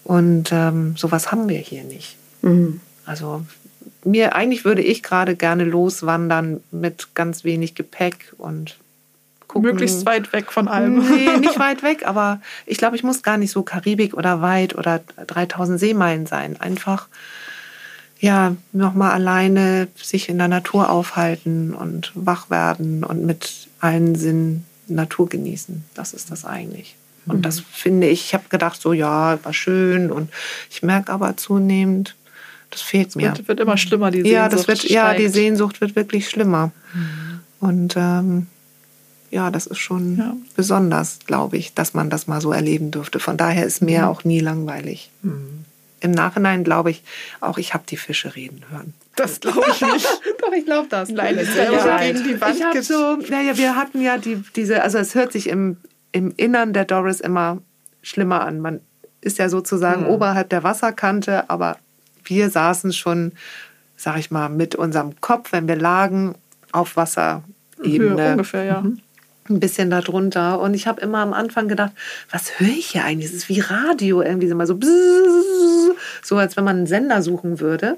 Und ähm, sowas haben wir hier nicht. Mhm. Also mir eigentlich würde ich gerade gerne loswandern mit ganz wenig Gepäck und gucken. Möglichst weit weg von allem. Nee, nicht weit weg, aber ich glaube, ich muss gar nicht so Karibik oder weit oder 3000 Seemeilen sein. Einfach, ja, nochmal alleine sich in der Natur aufhalten und wach werden und mit allen Sinnen Natur genießen. Das ist das eigentlich. Und das finde ich, ich habe gedacht, so ja, war schön und ich merke aber zunehmend, das fehlt mir. Wird, wird immer schlimmer, die Sehnsucht. Ja, das wird, ja, die. Sehnsucht wird wirklich schlimmer. Und ähm, ja, das ist schon Ja. besonders, glaube ich, dass man das mal so erleben durfte. Von daher ist Meer auch nie langweilig. Im Nachhinein glaube ich auch, ich habe die Fische reden hören. Das glaube ich nicht. Doch, ich glaube das. Nein, ist ja ja, gegen die Wand ich so, naja, wir hatten ja die, diese, also es hört sich im, im Innern der Doris immer schlimmer an. Man ist ja sozusagen Mhm. oberhalb der Wasserkante, aber wir saßen schon, sag ich mal, mit unserem Kopf, wenn wir lagen, auf Höhe Wasserebene ungefähr, ja. Ein bisschen darunter. Und ich habe immer am Anfang gedacht, was höre ich hier eigentlich? Es ist wie Radio, irgendwie so mal so, so als wenn man einen Sender suchen würde.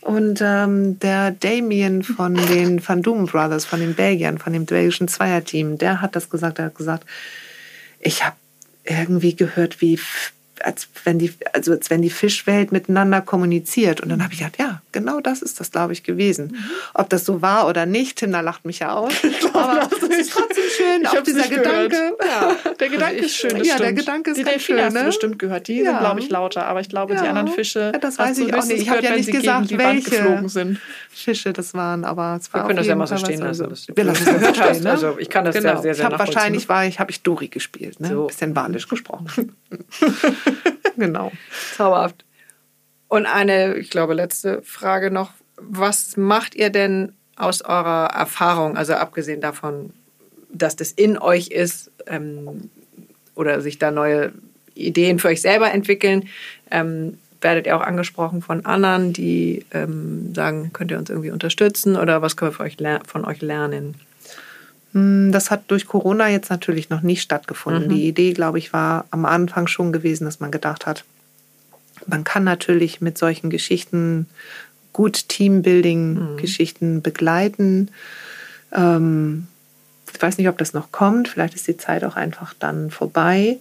Und ähm, der Damien von den Van Doom Brothers, von den Belgiern, von dem belgischen Zweierteam, der hat das gesagt. Er hat gesagt, ich habe irgendwie gehört, wie als wenn die, also als wenn die Fischwelt miteinander kommuniziert. Und dann habe ich gedacht, ja, genau das ist das, glaube ich, gewesen. Ob das so war oder nicht, Tim, da lacht mich ja aus. Aber es ist trotzdem schön, Ich auch dieser. Gedanke. Ja, der Gedanke ich- ist schön. Ja, der stimmt. Gedanke ist Die ganz schön, du ne? bestimmt gehört. Die Ja. sind, glaube ich, lauter. Aber ich glaube, die Ja. anderen Fische. Ja, das weiß ich auch nicht. Ich habe ja nicht gesagt, die welche. geflogen sind. Fische das waren, aber es war Wir können das ja mal so stehen lassen. also- Das- Wir lassen es so stehen, ne? Also ich kann das genau. ja sehr, sehr ich wahrscheinlich war ich habe ich Dori gespielt, ne? So. Ein bisschen walisch gesprochen. genau. Zauberhaft. Und eine, ich glaube, letzte Frage noch. Was macht ihr denn aus eurer Erfahrung, also abgesehen davon, dass das in euch ist ähm, oder sich da neue Ideen für euch selber entwickeln, ähm, werdet ihr auch angesprochen von anderen, die ähm, sagen, könnt ihr uns irgendwie unterstützen oder was können wir für euch von euch lernen? Hm, Das hat durch Corona jetzt natürlich noch nicht stattgefunden. Die Idee, glaube ich, war am Anfang schon gewesen, dass man gedacht hat, man kann natürlich mit solchen Geschichten gut Teambuilding-Geschichten begleiten. Ähm, ich weiß nicht, ob das noch kommt. Vielleicht ist die Zeit auch einfach dann vorbei.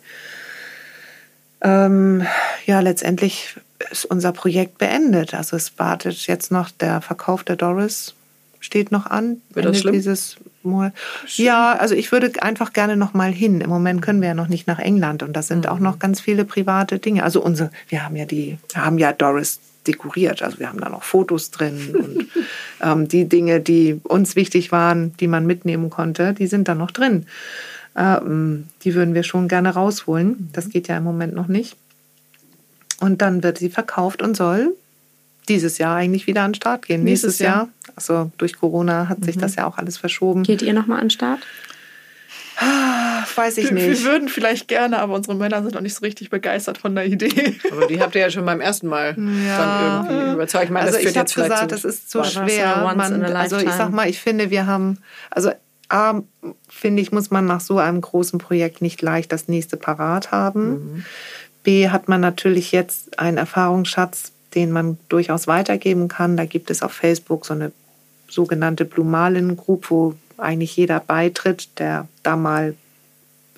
Ähm, ja, letztendlich ist unser Projekt beendet. Also es wartet jetzt noch der Verkauf der Doris steht noch an. Wird das Ende schlimm? Dieses Mo- ja, also ich würde einfach gerne noch mal hin. Im Moment können wir ja noch nicht nach England und das sind Mhm. auch noch ganz viele private Dinge. Also unsere, wir haben ja die, wir haben ja Doris dekoriert. Also wir haben da noch Fotos drin und ähm, die Dinge, die uns wichtig waren, die man mitnehmen konnte, die sind da noch drin. Ähm, die würden wir schon gerne rausholen. Das geht ja im Moment noch nicht. Und dann wird sie verkauft und soll dieses Jahr eigentlich wieder an den Start gehen. Nächstes Nächstes, Jahr. Also durch Corona hat sich das ja auch alles verschoben. Geht ihr nochmal an den Start? Ah, weiß ich Wir, wir nicht. würden vielleicht gerne, aber unsere Männer sind noch nicht so richtig begeistert von der Idee. Aber die habt ihr ja schon beim ersten Mal Ja. dann irgendwie überzeugt. Ich meine, Also das ich habe gesagt, das ist zu schwer. Man, also ich sag mal, ich finde, wir haben, also A, finde ich, muss man nach so einem großen Projekt nicht leicht das nächste parat haben. B, hat man natürlich jetzt einen Erfahrungsschatz, den man durchaus weitergeben kann. Da gibt es auf Facebook so eine sogenannte Blue Marlin Group, wo eigentlich jeder beitritt, der da mal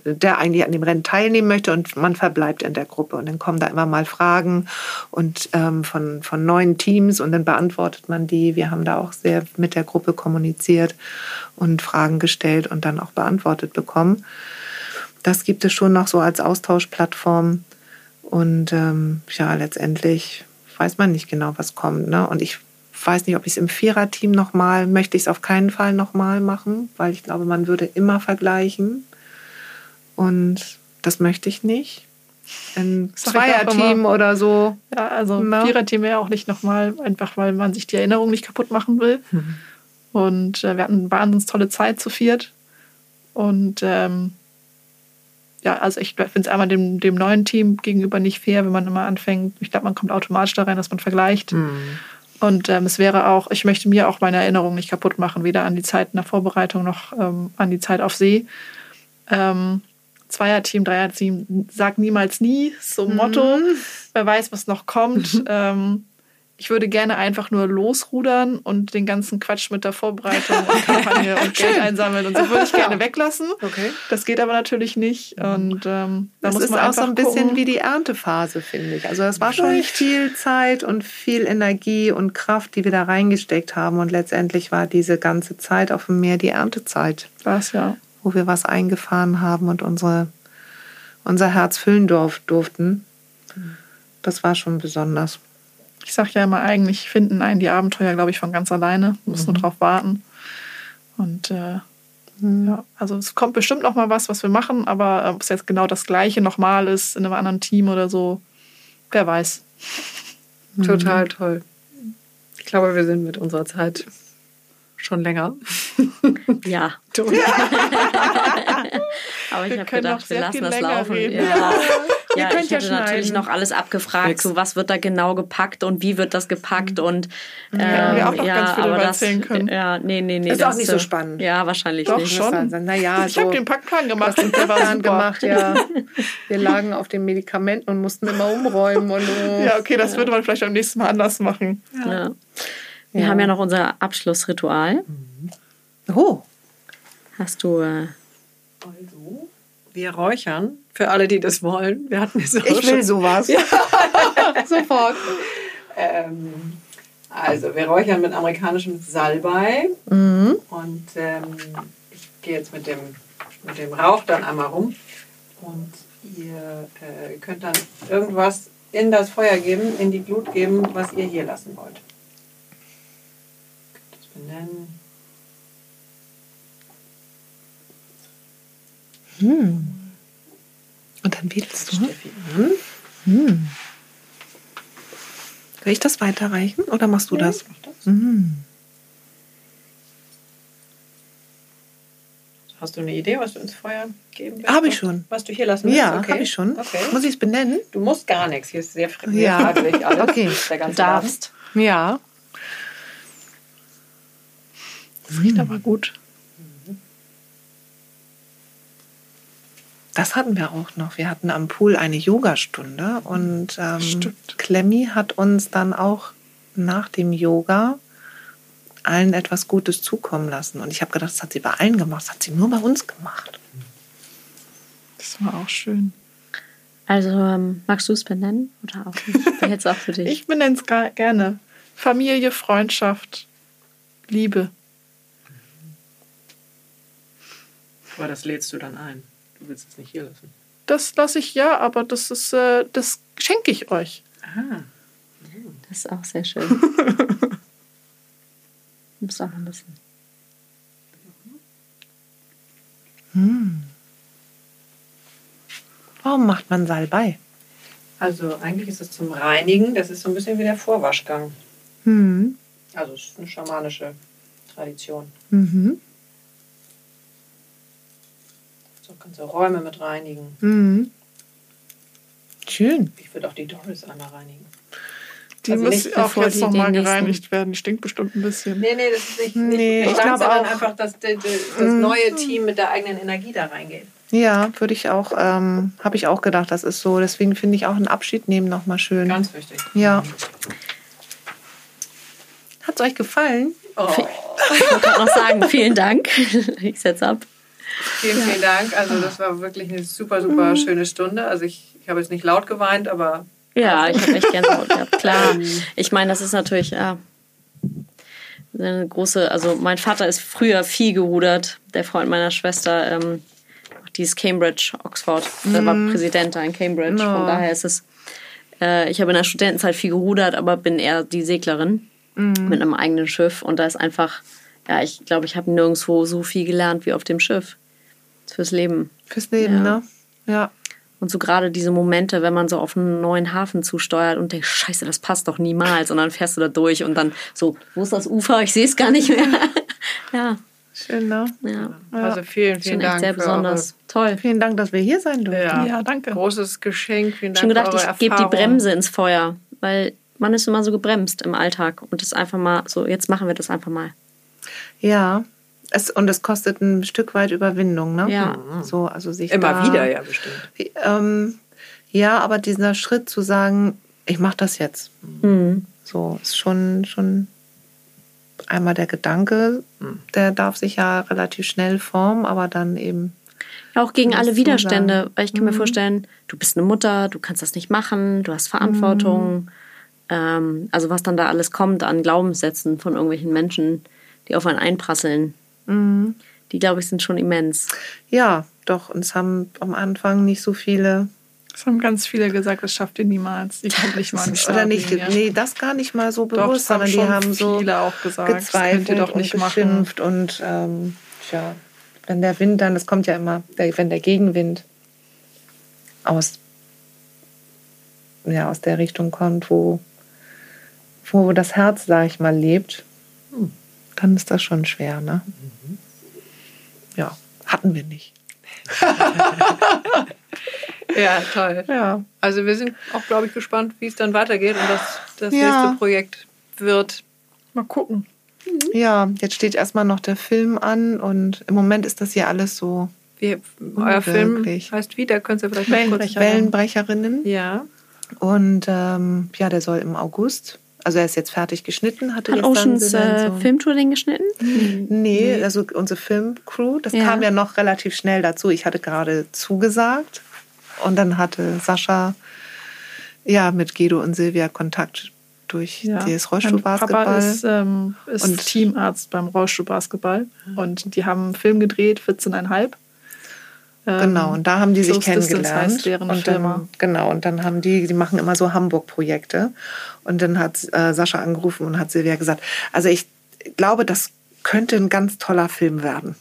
der eigentlich an dem Rennen teilnehmen möchte und man verbleibt in der Gruppe. Und dann kommen da immer mal Fragen und ähm, von, von neuen Teams und dann beantwortet man die. Wir haben da auch sehr mit der Gruppe kommuniziert und Fragen gestellt und dann auch beantwortet bekommen. Das gibt es schon noch so als Austauschplattform. Und ähm, ja, letztendlich weiß man nicht genau, was kommt. Ne? Und ich weiß nicht, ob ich es im Viererteam nochmal, möchte ich es auf keinen Fall nochmal machen, weil ich glaube, man würde immer vergleichen. Und das möchte ich nicht. Ein Zweierteam oder so. Ja, also Na? Viererteam wäre auch nicht nochmal, einfach weil man sich die Erinnerung nicht kaputt machen will. Und äh, wir hatten eine wahnsinnig tolle Zeit zu viert. Und ähm, ja, also ich finde es einmal dem, dem neuen Team gegenüber nicht fair, wenn man immer anfängt. Ich glaube, man kommt automatisch da rein, dass man vergleicht. Und ähm, es wäre auch, ich möchte mir auch meine Erinnerung nicht kaputt machen, weder an die Zeit in der Vorbereitung noch ähm, an die Zeit auf See. Ähm, Zweierteam, Dreierteam, sag niemals nie, so ein Motto. Wer weiß, was noch kommt. Ähm, ich würde gerne einfach nur losrudern und den ganzen Quatsch mit der Vorbereitung und Kampagne und Geld einsammeln und so würde ich gerne weglassen. Okay. Das geht aber natürlich nicht. Und ähm, da Das muss ist man auch so ein bisschen gucken. wie die Erntephase, finde ich. Also es war schon Vielleicht. viel Zeit und viel Energie und Kraft, die wir da reingesteckt haben. Und letztendlich war diese ganze Zeit auf dem Meer die Erntezeit, das, ja. wo wir was eingefahren haben und unsere, unser Herz füllen durf, durften. Das war schon besonders. Ich sage ja immer, eigentlich finden einen die Abenteuer, glaube ich, von ganz alleine. Muss nur drauf warten. Und äh, ja, also es kommt bestimmt noch mal was, was wir machen, aber äh, ob es jetzt genau das Gleiche nochmal ist in einem anderen Team oder so, wer weiß. Total toll. Ich glaube, wir sind mit unserer Zeit schon länger. Ja. durch. Aber ich habe gedacht, wir lassen das länger laufen. reden. Ja. Ihr Ja, könnt ich ja hätte natürlich noch alles abgefragt, so was wird da genau gepackt und wie wird das gepackt und ähm, wir auch noch ja, ganz viel aber darüber das, erzählen können. Ja, nee, nee, nee. Ist auch das, nicht so äh, spannend. Ja, wahrscheinlich Doch nicht. schon. Naja, Ich so. habe den Packplan gemacht und der war gemacht, ja. Wir lagen auf den Medikamenten und mussten immer umräumen. Und, äh, Ja, okay, das würde man vielleicht beim nächsten Mal anders machen. Ja. Wir Ja. haben ja noch unser Abschlussritual. Oh, Hast du äh, Also, wir räuchern, für alle, die das wollen. Wir hatten es auch ich will schon. sowas. Sofort. Ähm, also, wir räuchern mit amerikanischem Salbei. Mhm. Und ähm, ich gehe jetzt mit dem, mit dem Rauch dann einmal rum. Und ihr äh, könnt dann irgendwas in das Feuer geben, in die Glut geben, was ihr hier lassen wollt. Ihr könnt das benennen. Und dann wedelst du. Steffi an. Soll ich das weiterreichen oder machst du das? Mach das. Mhm. Hast du eine Idee, was du ins Feuer geben willst? Hab ich schon. Was du hier lassen willst? Ja, okay. habe ich schon. Okay. Muss ich es benennen? Du musst gar nichts. Hier ist sehr, sehr Ja. freiwillig alles. Okay. Der ganze darfst? Ja. Das riecht aber gut. Das hatten wir auch noch. Wir hatten am Pool eine Yogastunde und ähm. Clemmy hat uns dann auch nach dem Yoga allen etwas Gutes zukommen lassen. Und ich habe gedacht, das hat sie bei allen gemacht. Das hat sie nur bei uns gemacht. Das war auch schön. Also ähm, magst du es benennen oder auch nicht? Jetzt auch für dich. Ich benenne es gerne. Familie, Freundschaft, Liebe. Aber das lädst du dann ein. Du willst es nicht hier lassen. Das lasse ich ja, aber das ist, äh, das schenke ich euch. Aha. Das ist auch sehr schön. Du musst auch noch ein bisschen. Warum macht man Salbei? Also eigentlich ist es zum Reinigen. Das ist so ein bisschen wie der Vorwaschgang. Hm. Also es ist eine schamanische Tradition. Mhm. So ganze Räume mit reinigen. Mhm. Schön. Ich würde auch die Doris einmal reinigen. Die Also muss auch jetzt die nochmal gereinigt werden. Die stinkt bestimmt ein bisschen. Nee, nee, das ist nicht, Nee, nicht ich ich glaube auch- einfach, dass das, das neue Team mit der eigenen Energie da reingeht. Ja, würde ich auch, ähm, habe ich auch gedacht, das ist so. Deswegen finde ich auch einen Abschied nehmen nochmal schön. Ganz wichtig. Ja. Hat es euch gefallen? Oh, Ich wollte noch sagen, vielen Dank. Ich setze ab. Vielen, vielen Dank. Also das war wirklich eine super, super schöne Stunde. Also ich, ich habe jetzt nicht laut geweint, aber Ja, ich habe echt Gänsehaut gehabt. Klar. Ich meine, das ist natürlich ja, eine große. Also, mein Vater ist früher viel gerudert. Der Freund meiner Schwester, ähm, dieses Cambridge, Oxford. Der war Präsident da in Cambridge. Von Oh. daher ist es. Äh, ich habe in der Studentenzeit viel gerudert, aber bin eher die Seglerin mit einem eigenen Schiff. Und da ist einfach. Ja, ich glaube, ich habe nirgendwo so viel gelernt wie auf dem Schiff. Fürs Leben. Fürs Leben, Ja. ne? Ja. Und so gerade diese Momente, wenn man so auf einen neuen Hafen zusteuert und denkt, scheiße, das passt doch niemals. Und dann fährst du da durch und dann so, wo ist das Ufer? Ich sehe es gar nicht mehr. ja, Schön, ne? ja. also vielen, vielen Dank sehr besonders. Toll. Vielen Dank, dass wir hier sein durften. ja, Ja, danke. großes Geschenk. Vielen Dank Schon gedacht, für eure ich gebe die. Bremse ins Feuer, weil man ist immer so gebremst im Alltag und das einfach mal so, jetzt machen wir das einfach mal. Ja. Es, und es kostet ein Stück weit Überwindung, ne? Ja. So, also sich Immer da, wieder, ja, bestimmt. Ähm, ja, aber dieser Schritt zu sagen, ich mache das jetzt, Mhm. so ist schon, schon einmal der Gedanke, der darf sich ja relativ schnell formen, aber dann eben Ja, auch gegen alle Widerstände, sagen. weil ich kann mir vorstellen, du bist eine Mutter, du kannst das nicht machen, du hast Verantwortung. Ähm, also was dann da alles kommt an Glaubenssätzen von irgendwelchen Menschen, die auf einen einprasseln, die, glaube ich, sind schon immens. Ja, doch. Und es haben am Anfang nicht so viele, Das haben ganz viele gesagt, das schafft ihr niemals. Die kommt nicht mal an die oder nicht, nee, das gar nicht mal so Doch, bewusst, haben sondern die haben so viele auch gesagt. Gezweifelt doch nicht und machen. beschimpft und ähm, tja, wenn der Wind dann, das kommt ja immer, wenn der Gegenwind aus, ja, aus der Richtung kommt, wo, wo das Herz, sag ich mal, lebt, dann ist das schon schwer, ne? Ja, hatten wir nicht. Ja, toll. Ja. Also wir sind auch, glaube ich, gespannt, wie es dann weitergeht und was das Ja. nächste Projekt wird. Mal gucken. Ja, jetzt steht erstmal noch der Film an und im Moment ist das hier alles so Wie, euer Film heißt wie? Da könnt ihr vielleicht noch kurz... Wellenbrecher. Wellenbrecherinnen. Ja. Und ähm, ja, der soll im August, also er ist jetzt fertig geschnitten, hatte Hat Oceans äh, so- Filmtour den geschnitten? Nee, also unsere Filmcrew, das Ja. kam ja noch relativ schnell dazu. Ich hatte gerade zugesagt und dann hatte Sascha ja mit Guido und Silvia Kontakt durch das Mein Papa Rollstuhlbasketball. ist, ähm, ist Und- Teamarzt beim Rollstuhlbasketball und die haben einen Film gedreht, 14,5. Ähm, Genau, und da haben die sich kennengelernt. und dann, genau, und dann haben die, die machen immer so Hamburg-Projekte. Und dann hat äh, Sascha angerufen und hat Silvia gesagt, also ich glaube, das könnte ein ganz toller Film werden.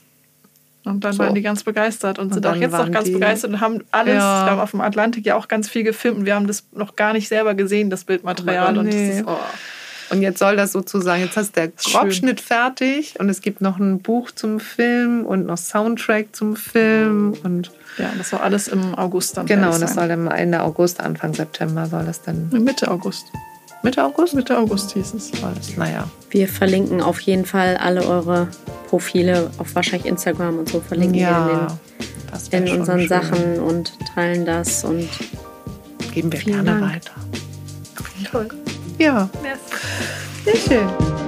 Und dann So. waren die ganz begeistert und, Und sind auch jetzt noch ganz die- begeistert und haben alles, Ja. wir haben auf dem Atlantik ja auch ganz viel gefilmt und wir haben das noch gar nicht selber gesehen, das Bildmaterial. Oh und nee. das ist, oh. Und jetzt soll das sozusagen, jetzt hast du der. Grobschnitt fertig und es gibt noch ein Buch zum Film und noch Soundtrack zum Film und Ja, das war alles im August dann. genau, das sein. soll dann Ende August, Anfang September soll das dann Mitte August. Mitte August? Mitte August hieß es. Soll das, naja. Wir verlinken auf jeden Fall alle eure Profile auf wahrscheinlich Instagram und so verlinken wir Ja, wär in, den, in unseren schön. Sachen und teilen das und Geben wir Vielen gerne Dank. weiter. Toll. Ja, sehr schön.